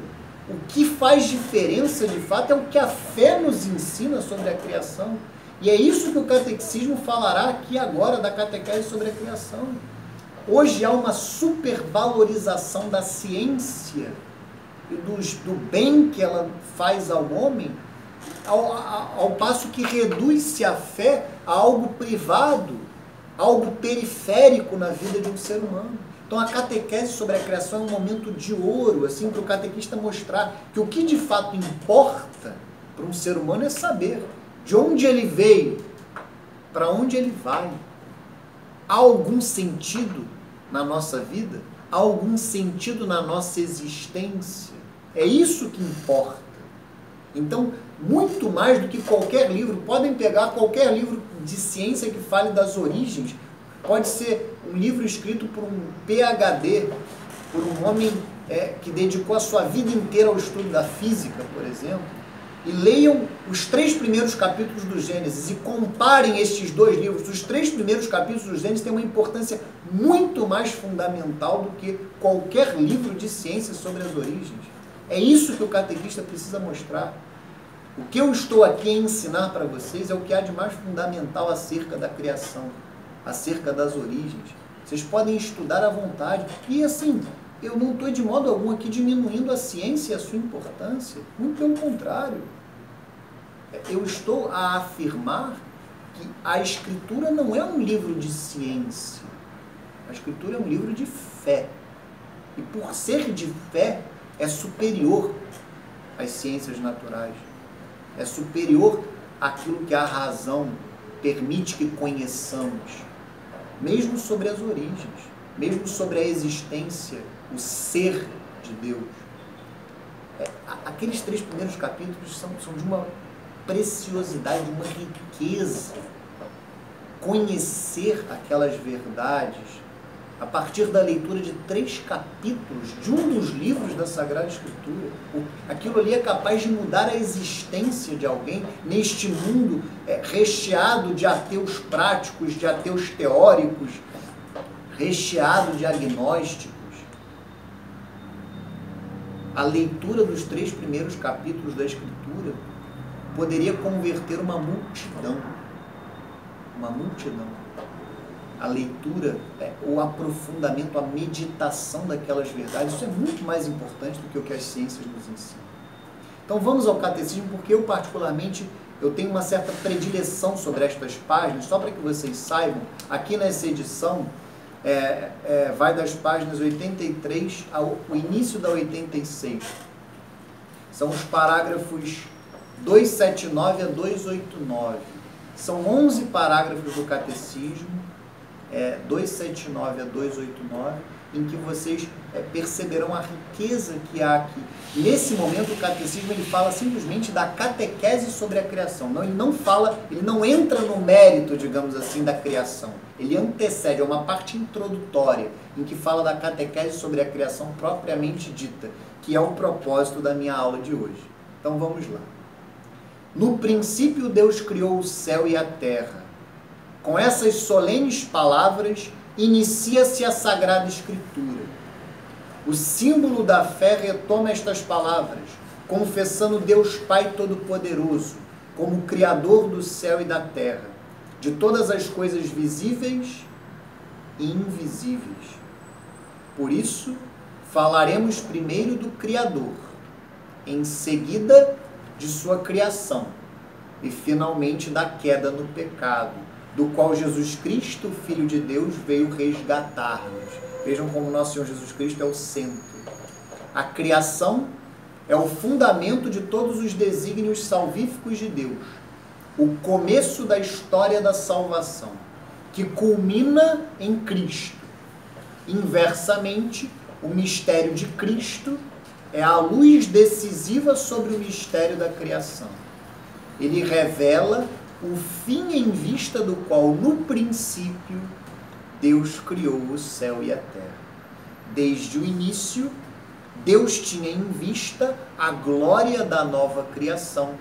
O que faz diferença de fato é o que a fé nos ensina sobre a criação. E é isso que o catecismo falará aqui agora da catequese sobre a criação. Hoje há uma supervalorização da ciência e dos, do bem que ela faz ao homem, ao, ao passo que reduz-se a fé a algo privado, algo periférico na vida de um ser humano. Então a catequese sobre a criação é um momento de ouro, assim, para o catequista mostrar que o que de fato importa para um ser humano é saber de onde ele veio, para onde ele vai. Há algum sentido na nossa vida? Há algum sentido na nossa existência? É isso que importa. Então, muito mais do que qualquer livro, podem pegar qualquer livro de ciência que fale das origens. Pode ser um livro escrito por um PhD, por um homem é, que dedicou a sua vida inteira ao estudo da física, por exemplo e leiam os três primeiros capítulos do Gênesis e comparem estes dois livros. Os três primeiros capítulos do Gênesis têm uma importância muito mais fundamental do que qualquer livro de ciência sobre as origens. É isso que o catequista precisa mostrar. O que eu estou aqui a ensinar para vocês é o que há de mais fundamental acerca da criação, acerca das origens. Vocês podem estudar à vontade. E assim, eu não estou de modo algum aqui diminuindo a ciência e a sua importância. Muito pelo contrário. Eu estou a afirmar que a Escritura não é um livro de ciência. A Escritura é um livro de fé. E por ser de fé, é superior às ciências naturais. É superior àquilo que a razão permite que conheçamos, mesmo sobre as origens, mesmo sobre a existência o ser de Deus. É, aqueles três primeiros capítulos são, são de uma preciosidade, de uma riqueza. Conhecer aquelas verdades a partir da leitura de três capítulos de um dos livros da Sagrada Escritura. Aquilo ali é capaz de mudar a existência de alguém neste mundo é, recheado de ateus práticos, de ateus teóricos, recheado de agnósticos a leitura dos três primeiros capítulos da Escritura poderia converter uma multidão. Uma multidão. A leitura, é, o aprofundamento, a meditação daquelas verdades, isso é muito mais importante do que o que as ciências nos ensinam. Então vamos ao catecismo, porque eu particularmente eu tenho uma certa predileção sobre estas páginas, só para que vocês saibam, aqui nessa edição é, é, vai das páginas 83 ao início da 86. São os parágrafos 279 a 289. São 11 parágrafos do catecismo, é, 279 a 289 em que vocês é, perceberão a riqueza que há aqui. Nesse momento, o catecismo ele fala simplesmente da catequese sobre a criação. Não, ele não fala, ele não entra no mérito, digamos assim, da criação. Ele antecede, é uma parte introdutória, em que fala da catequese sobre a criação propriamente dita, que é o propósito da minha aula de hoje. Então vamos lá. No princípio, Deus criou o céu e a terra. Com essas solenes palavras, inicia-se a Sagrada Escritura. O símbolo da fé retoma estas palavras: confessando Deus Pai Todo-Poderoso como Criador do céu e da terra, de todas as coisas visíveis e invisíveis. Por isso, falaremos primeiro do Criador, em seguida de sua criação e finalmente da queda no pecado, do qual Jesus Cristo, Filho de Deus, veio resgatar-nos. Vejam como nosso Senhor Jesus Cristo é o centro. A criação é o fundamento de todos os desígnios salvíficos de Deus, o começo da história da salvação, que culmina em Cristo. Inversamente, o mistério de Cristo é a luz decisiva sobre o mistério da criação. Ele revela o fim em vista do qual, no princípio, Deus criou o céu e a terra. Desde o início, Deus tinha em vista a glória da nova criação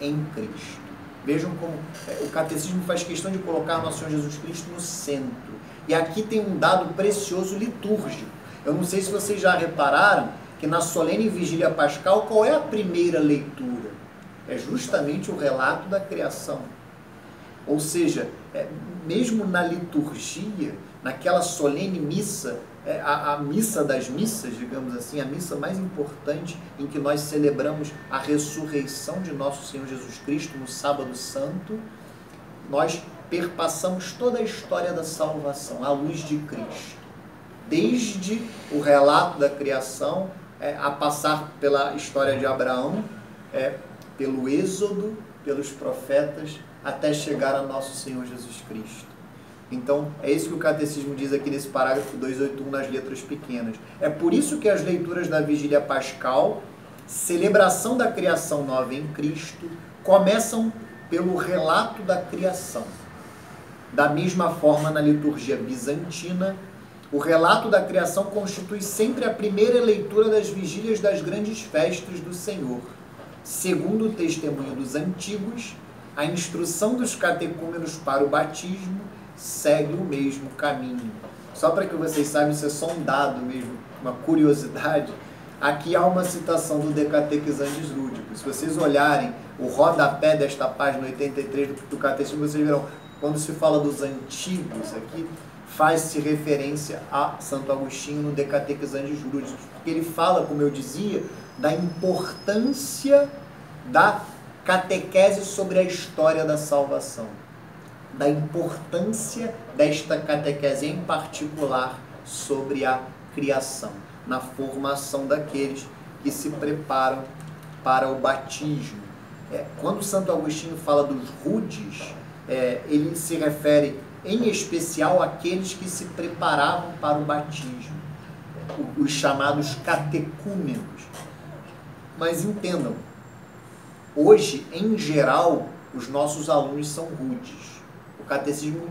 em Cristo. Vejam como é, o catecismo faz questão de colocar nosso Senhor Jesus Cristo no centro. E aqui tem um dado precioso litúrgico. Eu não sei se vocês já repararam que na solene vigília pascal, qual é a primeira leitura? É justamente o relato da criação. Ou seja, é, mesmo na liturgia, naquela solene missa, a, a, missa das missas, digamos assim, a missa mais importante em que nós celebramos a ressurreição de nosso Senhor Jesus Cristo no Sábado Santo, nós perpassamos toda a história da salvação à luz de Cristo. Desde o relato da criação, é, a passar pela história de Abraão, é, pelo Êxodo, pelos profetas, até chegar a nosso Senhor Jesus Cristo. Então, é isso que o Catecismo diz aqui nesse parágrafo 281 nas letras pequenas. É por isso que as leituras da Vigília Pascal, celebração da criação nova em Cristo, começam pelo relato da criação. Da mesma forma, na liturgia bizantina, o relato da criação constitui sempre a primeira leitura das vigílias das grandes festas do Senhor. Segundo o testemunho dos antigos, a instrução dos catecúmenos para o batismo segue o mesmo caminho. Só para que vocês saibam, isso é só um dado mesmo, uma curiosidade. Aqui há uma citação do Decatequizantes Lúdico. Se vocês olharem o rodapé desta página 83 do Catecismo, vocês verão, quando se fala dos antigos aqui, faz-se referência a Santo Agostinho no Decatequizantes Lúdicos, porque ele fala, como eu dizia, da importância da catequese sobre a história da salvação da importância desta catequese em particular sobre a criação, na formação daqueles que se preparam para o batismo. É, quando Santo Agostinho fala dos rudes, é, ele se refere em especial àqueles que se preparavam para o batismo, os chamados catecúmenos. Mas entendam, hoje, em geral, os nossos alunos são rudes catecismo,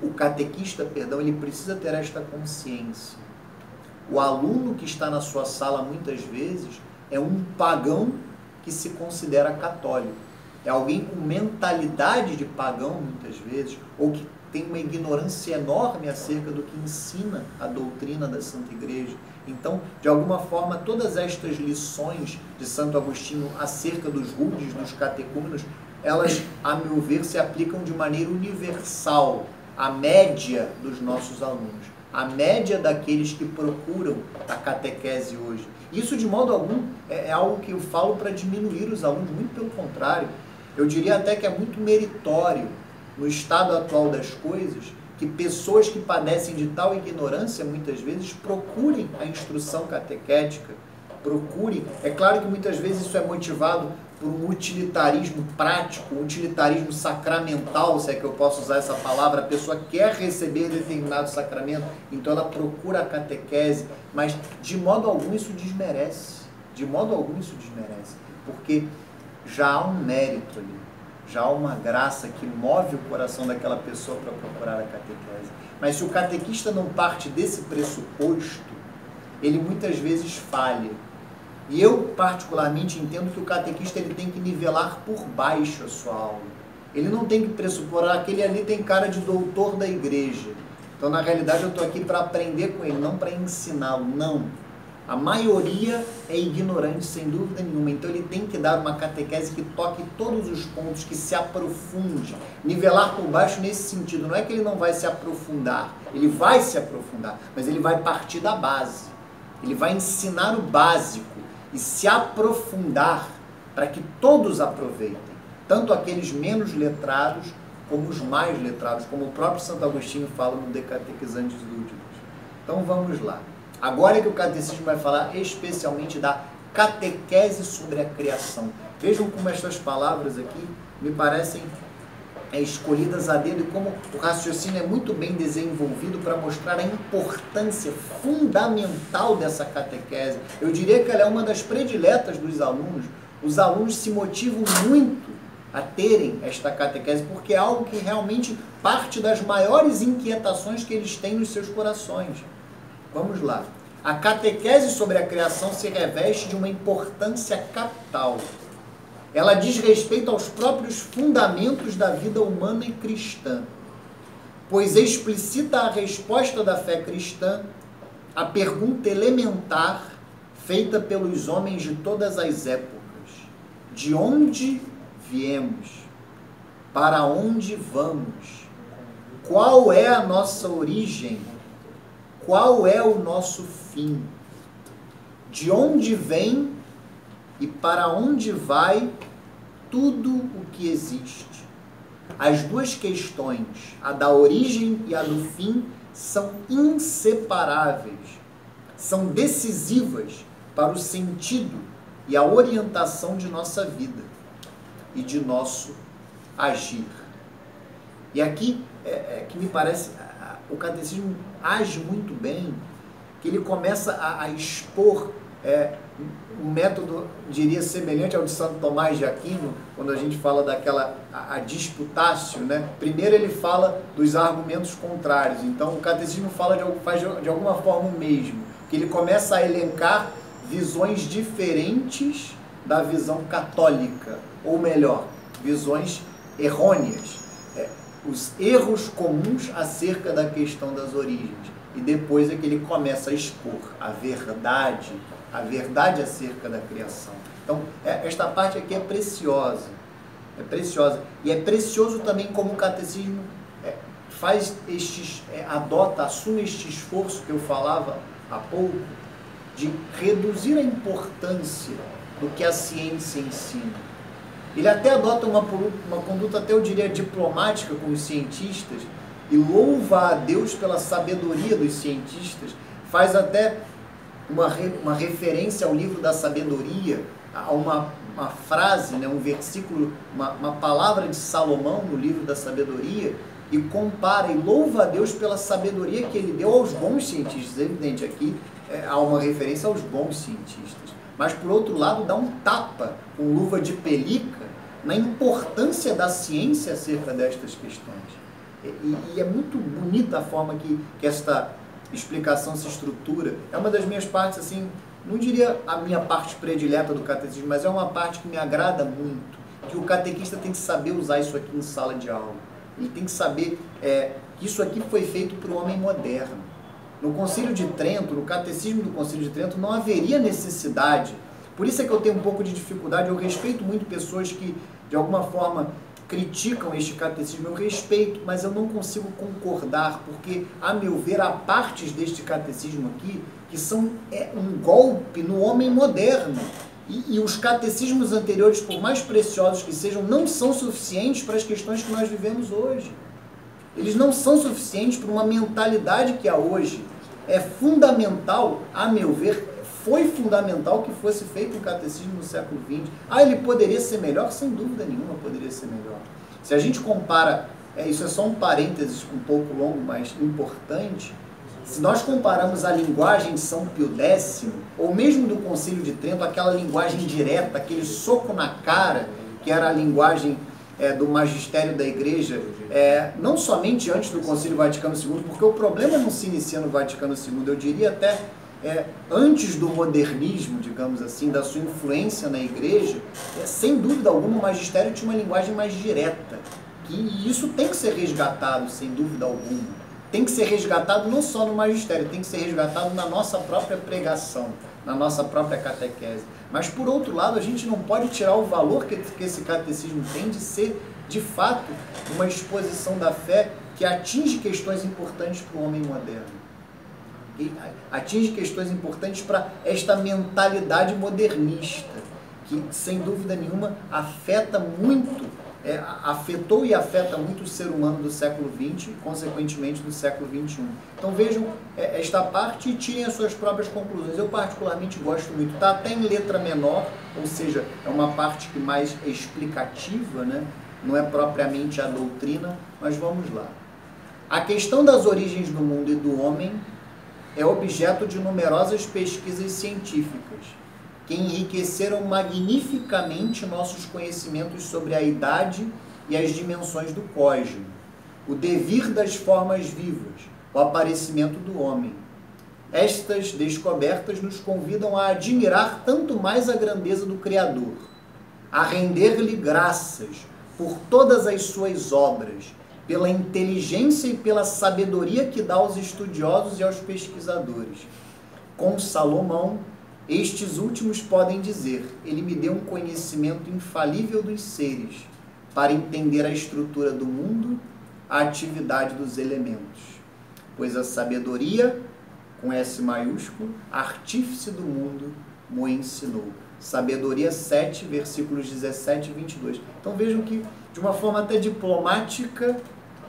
o catequista, perdão, ele precisa ter esta consciência. O aluno que está na sua sala muitas vezes é um pagão que se considera católico. É alguém com mentalidade de pagão muitas vezes, ou que tem uma ignorância enorme acerca do que ensina a doutrina da Santa Igreja. Então, de alguma forma, todas estas lições de Santo Agostinho acerca dos rudes, dos catecúmenos, elas, a meu ver, se aplicam de maneira universal à média dos nossos alunos, à média daqueles que procuram a catequese hoje. Isso, de modo algum, é, é algo que eu falo para diminuir os alunos, muito pelo contrário. Eu diria até que é muito meritório, no estado atual das coisas, que pessoas que padecem de tal ignorância, muitas vezes, procurem a instrução catequética, procurem. É claro que muitas vezes isso é motivado por um utilitarismo prático, um utilitarismo sacramental, se é que eu posso usar essa palavra, a pessoa quer receber determinado sacramento, então ela procura a catequese, mas de modo algum isso desmerece, de modo algum isso desmerece, porque já há um mérito ali, já há uma graça que move o coração daquela pessoa para procurar a catequese. Mas se o catequista não parte desse pressuposto, ele muitas vezes falha e eu, particularmente, entendo que o catequista ele tem que nivelar por baixo a sua aula. Ele não tem que pressupor, ah, aquele ali tem cara de doutor da igreja. Então, na realidade, eu estou aqui para aprender com ele, não para ensiná-lo. Não. A maioria é ignorante, sem dúvida nenhuma. Então ele tem que dar uma catequese que toque todos os pontos, que se aprofunde. Nivelar por baixo nesse sentido. Não é que ele não vai se aprofundar, ele vai se aprofundar, mas ele vai partir da base. Ele vai ensinar o básico e se aprofundar para que todos aproveitem, tanto aqueles menos letrados como os mais letrados, como o próprio Santo Agostinho fala no De Catequizantes Lúdicos. Então vamos lá. Agora é que o catecismo vai falar especialmente da catequese sobre a criação. Vejam como estas palavras aqui me parecem é, escolhidas a dedo e como o raciocínio é muito bem desenvolvido para mostrar a importância fundamental dessa catequese. Eu diria que ela é uma das prediletas dos alunos. Os alunos se motivam muito a terem esta catequese porque é algo que realmente parte das maiores inquietações que eles têm nos seus corações. Vamos lá. A catequese sobre a criação se reveste de uma importância capital. Ela diz respeito aos próprios fundamentos da vida humana e cristã, pois explicita a resposta da fé cristã à pergunta elementar feita pelos homens de todas as épocas: de onde viemos? Para onde vamos? Qual é a nossa origem? qual é o nosso fim, de onde vem e para onde vai tudo o que existe. As duas questões, a da origem e a do fim, são inseparáveis, são decisivas para o sentido e a orientação de nossa vida e de nosso agir. E aqui é, é que me parece o catecismo age muito bem, que ele começa a, a expor é, um método, diria, semelhante ao de Santo Tomás de Aquino, quando a gente fala daquela a, a disputácio, né? Primeiro ele fala dos argumentos contrários, então o catecismo fala de, faz de, de alguma forma o mesmo, que ele começa a elencar visões diferentes da visão católica, ou melhor, visões errôneas os erros comuns acerca da questão das origens. E depois é que ele começa a expor a verdade, a verdade acerca da criação. Então, é, esta parte aqui é preciosa. É preciosa. E é precioso também como o catecismo é, faz estes, é, adota, assume este esforço que eu falava há pouco, de reduzir a importância do que a ciência ensina ele até adota uma, uma conduta, até eu diria, diplomática com os cientistas e louva a Deus pela sabedoria dos cientistas. Faz até uma, uma referência ao livro da sabedoria, a uma, uma frase, né, um versículo, uma, uma palavra de Salomão no livro da sabedoria e compara e louva a Deus pela sabedoria que ele deu aos bons cientistas. É evidente, aqui é, há uma referência aos bons cientistas. Mas, por outro lado, dá um tapa com luva de pelica na importância da ciência acerca destas questões. E, e, é muito bonita a forma que, que esta explicação se estrutura. É uma das minhas partes, assim, não diria a minha parte predileta do catecismo, mas é uma parte que me agrada muito, que o catequista tem que saber usar isso aqui em sala de aula. Ele tem que saber é, que isso aqui foi feito para o homem moderno. No Concílio de Trento, no Catecismo do Concílio de Trento, não haveria necessidade. Por isso é que eu tenho um pouco de dificuldade. Eu respeito muito pessoas que de alguma forma criticam este catecismo, eu respeito, mas eu não consigo concordar, porque, a meu ver, há partes deste catecismo aqui que são é, um golpe no homem moderno. E, e, os catecismos anteriores, por mais preciosos que sejam, não são suficientes para as questões que nós vivemos hoje. Eles não são suficientes para uma mentalidade que há hoje. É fundamental, a meu ver, foi fundamental que fosse feito um catecismo no século XX. Ah, ele poderia ser melhor? Sem dúvida nenhuma poderia ser melhor. Se a gente compara, é, isso é só um parênteses um pouco longo, mas importante, se nós comparamos a linguagem de São Pio X, ou mesmo do Concílio de Trento, aquela linguagem direta, aquele soco na cara, que era a linguagem é, do magistério da igreja, é, não somente antes do Concílio Vaticano II, porque o problema não se inicia no Vaticano II, eu diria até é, antes do modernismo, digamos assim, da sua influência na igreja, é, sem dúvida alguma o magistério tinha uma linguagem mais direta. E isso tem que ser resgatado, sem dúvida alguma. tem que ser resgatado não só no magistério, tem que ser resgatado na nossa própria pregação, na nossa própria catequese. Mas, por outro lado, a gente não pode tirar o valor que, que esse catecismo tem de ser, de fato, uma exposição da fé que atinge questões importantes para o homem moderno. Atinge questões importantes para esta mentalidade modernista, que, sem dúvida nenhuma, afeta muito é, afetou e afeta muito o ser humano do século XX e, consequentemente, do século XXI. Então vejam é, esta parte e tirem as suas próprias conclusões. Eu particularmente gosto muito. Está até em letra menor, ou seja, é uma parte que mais explicativa, né? não é propriamente a doutrina, mas vamos lá. A questão das origens do mundo e do homem é objeto de numerosas pesquisas científicas que enriqueceram magnificamente nossos conhecimentos sobre a idade e as dimensões do cosmos, o devir das formas vivas, o aparecimento do homem. Estas descobertas nos convidam a admirar tanto mais a grandeza do Criador, a render-lhe graças por todas as suas obras, pela inteligência e pela sabedoria que dá aos estudiosos e aos pesquisadores. Com Salomão, estes últimos podem dizer: Ele me deu um conhecimento infalível dos seres, para entender a estrutura do mundo, a atividade dos elementos. Pois a sabedoria, com S maiúsculo, artífice do mundo, me ensinou. Sabedoria 7, versículos 17 e 22. Então vejam que, de uma forma até diplomática,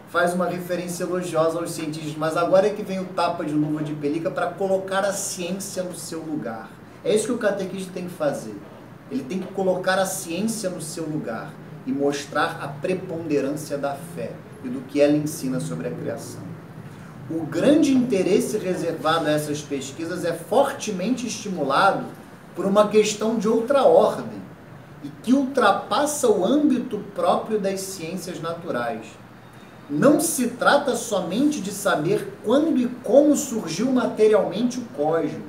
faz uma referência elogiosa aos cientistas, mas agora é que vem o tapa de luva de pelica para colocar a ciência no seu lugar. É isso que o catequista tem que fazer. Ele tem que colocar a ciência no seu lugar e mostrar a preponderância da fé e do que ela ensina sobre a criação. O grande interesse reservado a essas pesquisas é fortemente estimulado por uma questão de outra ordem e que ultrapassa o âmbito próprio das ciências naturais. Não se trata somente de saber quando e como surgiu materialmente o cosmos,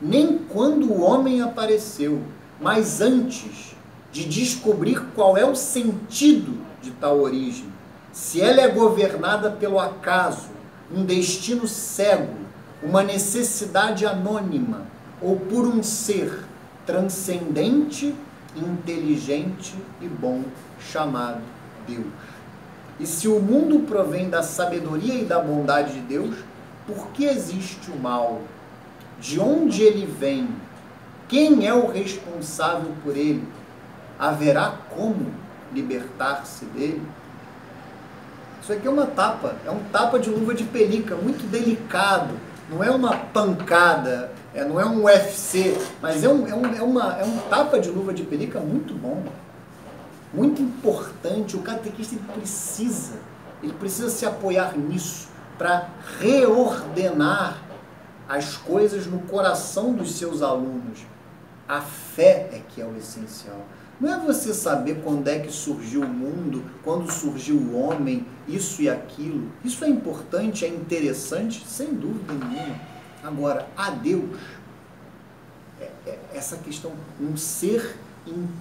nem quando o homem apareceu, mas antes de descobrir qual é o sentido de tal origem. Se ela é governada pelo acaso, um destino cego, uma necessidade anônima, ou por um ser transcendente, inteligente e bom chamado Deus. E se o mundo provém da sabedoria e da bondade de Deus, por que existe o mal? de onde ele vem, quem é o responsável por ele, haverá como libertar-se dele? Isso aqui é uma tapa, é um tapa de luva de pelica, muito delicado, não é uma pancada, é, não é um UFC, mas é um, é, um, é, uma, é um tapa de luva de pelica muito bom, muito importante. O catequista ele precisa, ele precisa se apoiar nisso para reordenar as coisas no coração dos seus alunos. A fé é que é o essencial. Não é você saber quando é que surgiu o mundo, quando surgiu o homem, isso e aquilo. Isso é importante, é interessante, sem dúvida nenhuma. Agora, a Deus, é, é essa questão, um ser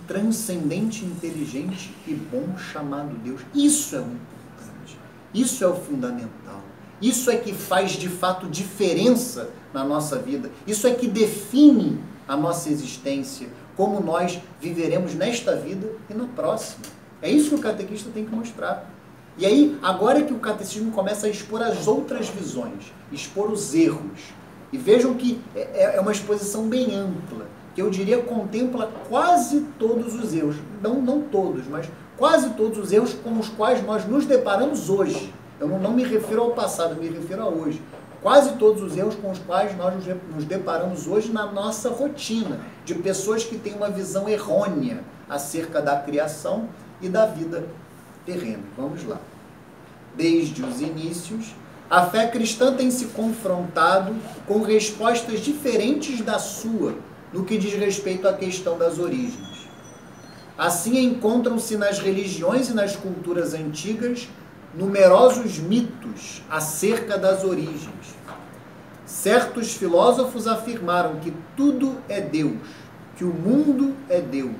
transcendente, inteligente e bom chamado Deus, isso é o importante. Isso é o fundamental. Isso é que faz de fato diferença na nossa vida. Isso é que define a nossa existência, como nós viveremos nesta vida e na próxima. É isso que o catequista tem que mostrar. E aí, agora é que o catecismo começa a expor as outras visões, expor os erros. E vejam que é, é uma exposição bem ampla, que eu diria contempla quase todos os erros. Não, não todos, mas quase todos os erros com os quais nós nos deparamos hoje. Eu não, não me refiro ao passado, me refiro a hoje. Quase todos os erros com os quais nós nos deparamos hoje na nossa rotina, de pessoas que têm uma visão errônea acerca da criação e da vida terrena. Vamos lá. Desde os inícios, a fé cristã tem se confrontado com respostas diferentes da sua no que diz respeito à questão das origens. Assim encontram-se nas religiões e nas culturas antigas numerosos mitos acerca das origens. Certos filósofos afirmaram que tudo é Deus, que o mundo é Deus,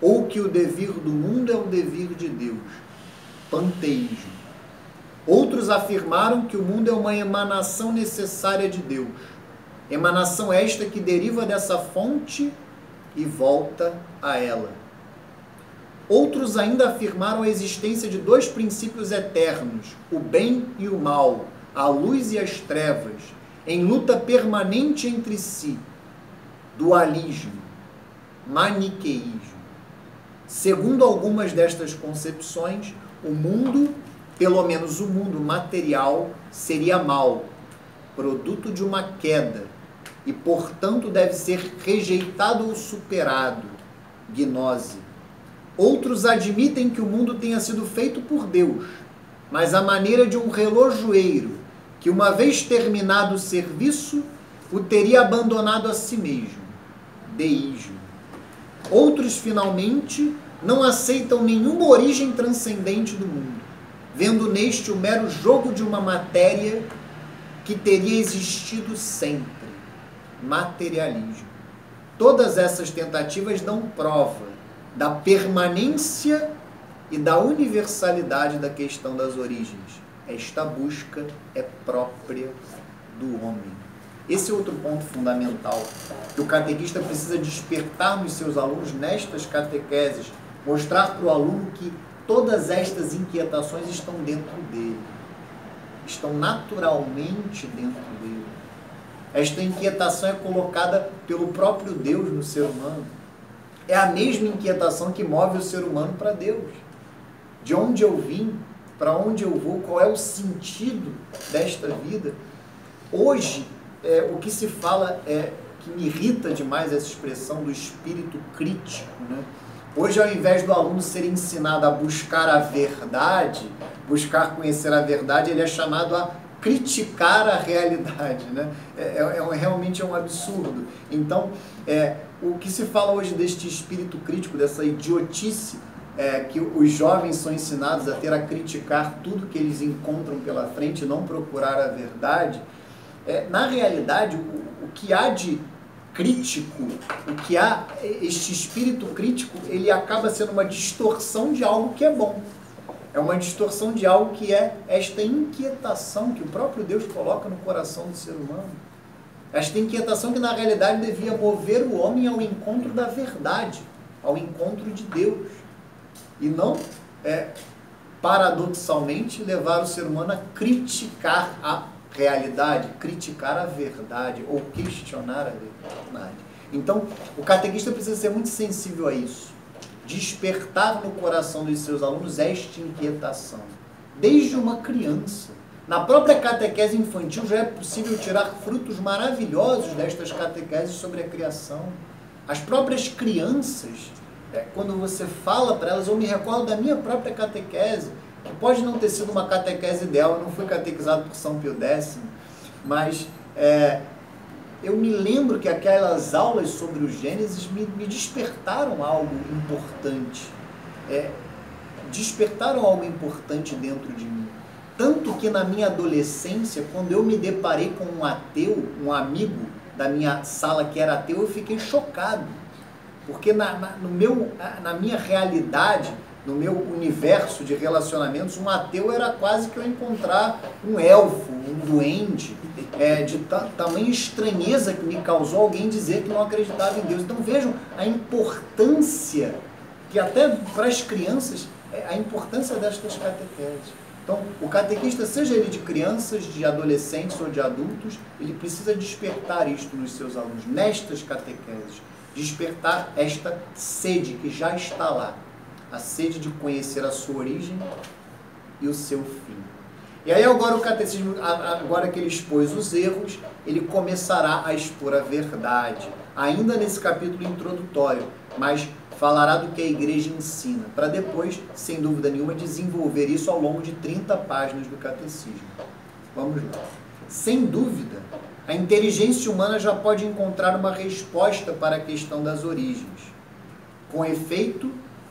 ou que o devir do mundo é o devir de Deus. Panteísmo. Outros afirmaram que o mundo é uma emanação necessária de Deus. Emanação esta que deriva dessa fonte e volta a ela. Outros ainda afirmaram a existência de dois princípios eternos, o bem e o mal, a luz e as trevas, em luta permanente entre si, dualismo, maniqueísmo. Segundo algumas destas concepções, o mundo, pelo menos o mundo material, seria mal, produto de uma queda, e portanto deve ser rejeitado ou superado, gnose. Outros admitem que o mundo tenha sido feito por Deus, mas à maneira de um relojoeiro, que uma vez terminado o serviço, o teria abandonado a si mesmo. Deísmo. Outros, finalmente, não aceitam nenhuma origem transcendente do mundo, vendo neste o mero jogo de uma matéria que teria existido sempre. Materialismo. Todas essas tentativas dão prova da permanência e da universalidade da questão das origens. Esta busca é própria do homem. Esse é outro ponto fundamental que o catequista precisa despertar nos seus alunos nestas catequeses, mostrar para o aluno que todas estas inquietações estão dentro dele, estão naturalmente dentro dele. Esta inquietação é colocada pelo próprio Deus no ser humano é a mesma inquietação que move o ser humano para Deus. De onde eu vim, para onde eu vou, qual é o sentido desta vida. Hoje, é, o que se fala é que me irrita demais essa expressão do espírito crítico. Né? Hoje, ao invés do aluno ser ensinado a buscar a verdade, buscar conhecer a verdade, ele é chamado a criticar a realidade. Né? É, é, é realmente é um absurdo. Então, é, o que se fala hoje deste espírito crítico, dessa idiotice é, que os jovens são ensinados a ter a criticar tudo que eles encontram pela frente, não procurar a verdade, é, na realidade, o, o que há de crítico, o que há, este espírito crítico, ele acaba sendo uma distorção de algo que é bom. É uma distorção de algo que é esta inquietação que o próprio Deus coloca no coração do ser humano. Esta inquietação que na realidade devia mover o homem ao encontro da verdade, ao encontro de Deus. E não, é, paradoxalmente, levar o ser humano a criticar a realidade, criticar a verdade ou questionar a verdade. Então, o catequista precisa ser muito sensível a isso. Despertar no coração dos seus alunos esta inquietação. Desde uma criança na própria catequese infantil já é possível tirar frutos maravilhosos destas catequeses sobre a criação. As próprias crianças, é, quando você fala para elas, eu me recordo da minha própria catequese, que pode não ter sido uma catequese ideal, eu não fui catequizado por São Pio X, mas é, eu me lembro que aquelas aulas sobre o Gênesis me, me despertaram algo importante. É, despertaram algo importante dentro de mim. Tanto que na minha adolescência, quando eu me deparei com um ateu, um amigo da minha sala que era ateu, eu fiquei chocado. Porque na, na, no meu, na minha realidade, no meu universo de relacionamentos, um ateu era quase que eu encontrar um elfo, um duende, é, de tamanha estranheza que me causou alguém dizer que não acreditava em Deus. Então vejam a importância, que até para as crianças, é, a importância destas catequeses. Então, o catequista, seja ele de crianças, de adolescentes ou de adultos, ele precisa despertar isto nos seus alunos, nestas catequeses. Despertar esta sede que já está lá. A sede de conhecer a sua origem e o seu fim. E aí agora o catecismo, agora que ele expôs os erros, ele começará a expor a verdade. Ainda nesse capítulo introdutório, mas falará do que a igreja ensina, para depois, sem dúvida nenhuma, desenvolver isso ao longo de 30 páginas do catecismo. Vamos lá. Sem dúvida, a inteligência humana já pode encontrar uma resposta para a questão das origens. Com efeito,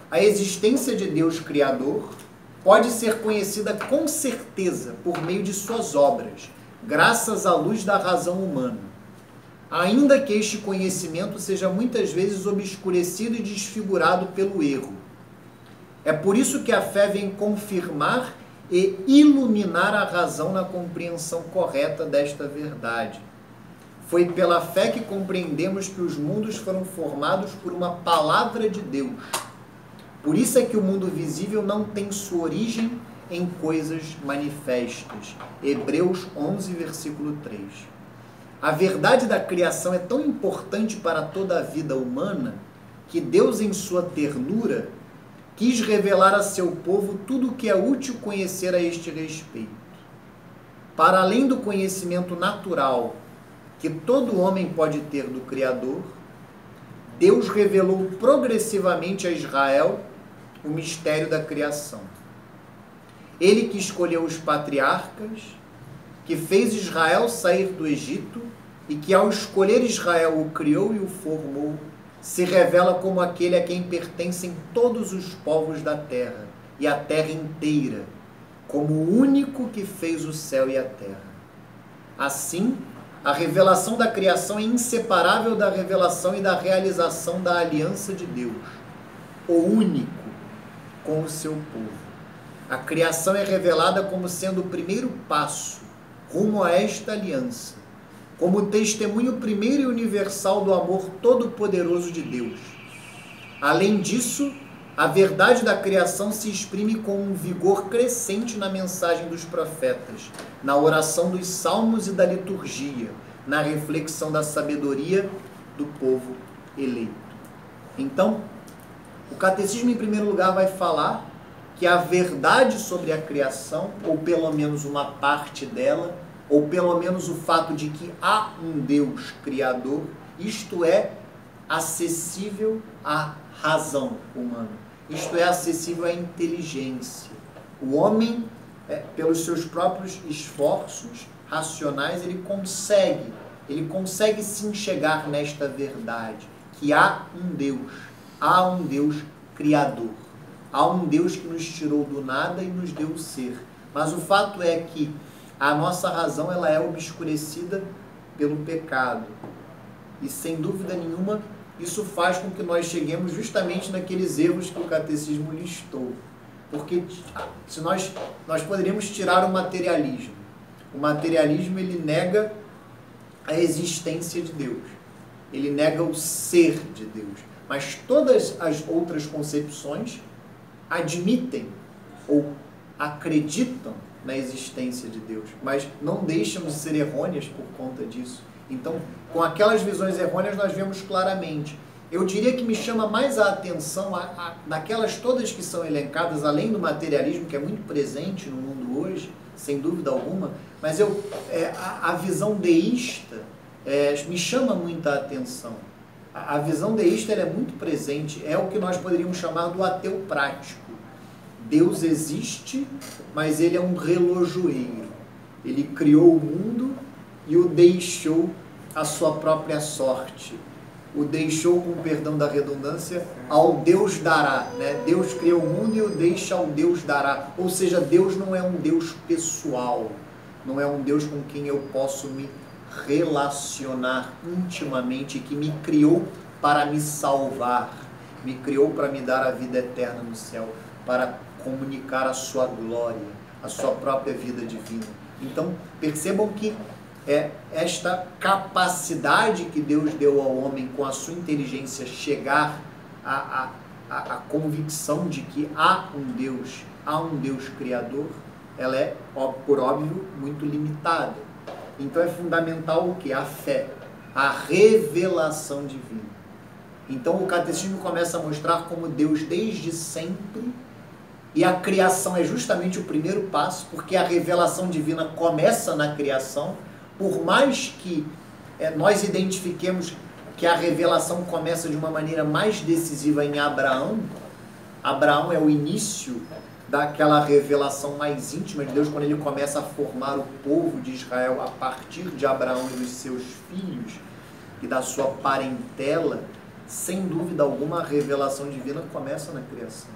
a existência de Deus Criador pode ser conhecida com certeza por meio de suas obras, graças à luz da razão humana ainda que este conhecimento seja muitas vezes obscurecido e desfigurado pelo erro. É por isso que a fé vem confirmar e iluminar a razão na compreensão correta desta verdade. Foi pela fé que compreendemos que os mundos foram formados por uma palavra de Deus. Por isso é que o mundo visível não tem sua origem em coisas manifestas. Hebreus 11, versículo 3. A verdade da criação é tão importante para toda a vida humana que Deus, em sua ternura, quis revelar a seu povo tudo o que é útil conhecer a este respeito. Para além do conhecimento natural que todo homem pode ter do Criador, Deus revelou progressivamente a Israel o mistério da criação. Ele que escolheu os patriarcas, que fez Israel sair do Egito e que, ao escolher Israel, o criou e o formou, se revela como aquele a quem pertencem todos os povos da terra e a terra inteira, como o único que fez o céu e a terra. Assim, a revelação da criação é inseparável da revelação e da realização da aliança de Deus, o único com o seu povo. A criação é revelada como sendo o primeiro passo rumo a esta aliança, como testemunho primeiro e universal do amor todo-poderoso de Deus. Além disso, a verdade da criação se exprime com um vigor crescente na mensagem dos profetas, na oração dos salmos e da liturgia, na reflexão da sabedoria do povo eleito. Então, o catecismo, em primeiro lugar, vai falar que a verdade sobre a criação, ou pelo menos uma parte dela, ou pelo menos o fato de que há um Deus criador, isto é acessível à razão humana, isto é acessível à inteligência. O homem, é, pelos seus próprios esforços racionais, ele consegue, ele consegue se enxergar nesta verdade, que há um Deus, há um Deus criador. Há um Deus que nos tirou do nada e nos deu o ser. Mas o fato é que a nossa razão ela é obscurecida pelo pecado. E sem dúvida nenhuma, isso faz com que nós cheguemos justamente naqueles erros que o catecismo listou. Porque se nós, nós poderíamos tirar o materialismo. O materialismo ele nega a existência de Deus. Ele nega o ser de Deus. Mas todas as outras concepções admitem ou acreditam na existência de Deus, mas não deixam de ser errôneas por conta disso. Então, com aquelas visões errôneas, nós vemos claramente. Eu diria que me chama mais a atenção a, a, daquelas todas que são elencadas, além do materialismo, que é muito presente no mundo hoje, sem dúvida alguma, mas eu, é, a, a visão deísta é, me chama muita atenção. A, visão deísta é muito presente, é o que nós poderíamos chamar do ateu prático. Deus existe, mas ele é um relojoeiro. Ele criou o mundo e o deixou à sua própria sorte. O deixou, com perdão da redundância, ao Deus dará. Né? Deus criou o mundo e o deixa ao Deus dará. Ou seja, Deus não é um Deus pessoal, não é um Deus com quem eu posso me relacionar intimamente, que me criou para me salvar, me criou para me dar a vida eterna no céu, para comunicar a sua glória, a sua própria vida divina. Então, percebam que é esta capacidade que Deus deu ao homem com a sua inteligência chegar à, à, à convicção de que há um Deus, há um Deus criador, ela é, por óbvio, muito limitada. Então é fundamental o que? A fé, a revelação divina. Então o catecismo começa a mostrar como Deus desde sempre e a criação é justamente o primeiro passo, porque a revelação divina começa na criação, por mais que é, nós identifiquemos que a revelação começa de uma maneira mais decisiva em Abraão. Abraão é o início daquela revelação mais íntima de Deus, quando ele começa a formar o povo de Israel a partir de Abraão e dos seus filhos e da sua parentela. Sem dúvida alguma, a revelação divina começa na criação.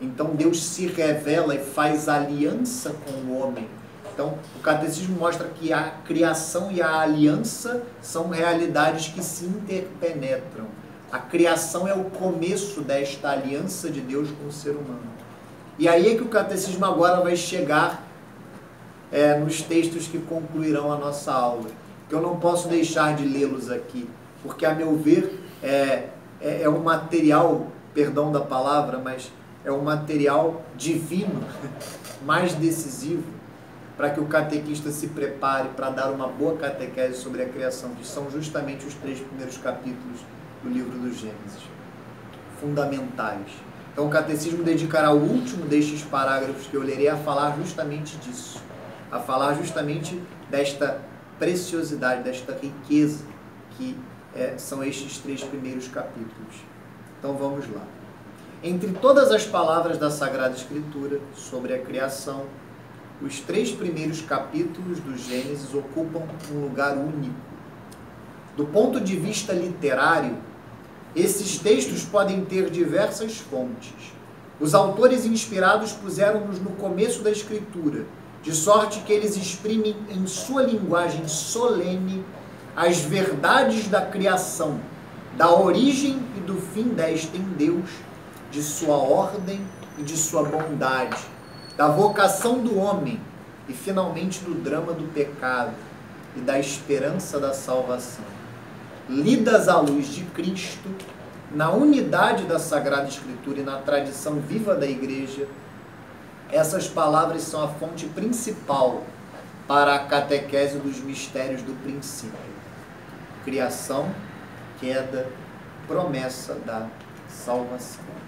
Então Deus se revela e faz aliança com o homem. Então o catecismo mostra que a criação e a aliança são realidades que se interpenetram. A criação é o começo desta aliança de Deus com o ser humano. E aí é que o catecismo agora vai chegar é, nos textos que concluirão a nossa aula. Que eu não posso deixar de lê-los aqui, porque, a meu ver, é, é, é um material, perdão da palavra, mas é um material divino, mais decisivo, para que o catequista se prepare para dar uma boa catequese sobre a criação, que são justamente os três primeiros capítulos do livro do Gênesis. Fundamentais. Então, o catecismo dedicará o último destes parágrafos que eu lerei a falar justamente disso, a falar justamente desta preciosidade, desta riqueza que é, são estes três primeiros capítulos. Então, vamos lá. Entre todas as palavras da Sagrada Escritura sobre a criação, os três primeiros capítulos do Gênesis ocupam um lugar único. Do ponto de vista literário, esses textos podem ter diversas fontes. Os autores inspirados puseram-nos no começo da Escritura, de sorte que eles exprimem em sua linguagem solene as verdades da criação, da origem e do fim desta em Deus de sua ordem e de sua bondade, da vocação do homem e finalmente do drama do pecado e da esperança da salvação. Lidas à luz de Cristo, na unidade da Sagrada Escritura e na tradição viva da Igreja, essas palavras são a fonte principal para a catequese dos mistérios do princípio: criação, queda, promessa da salvação.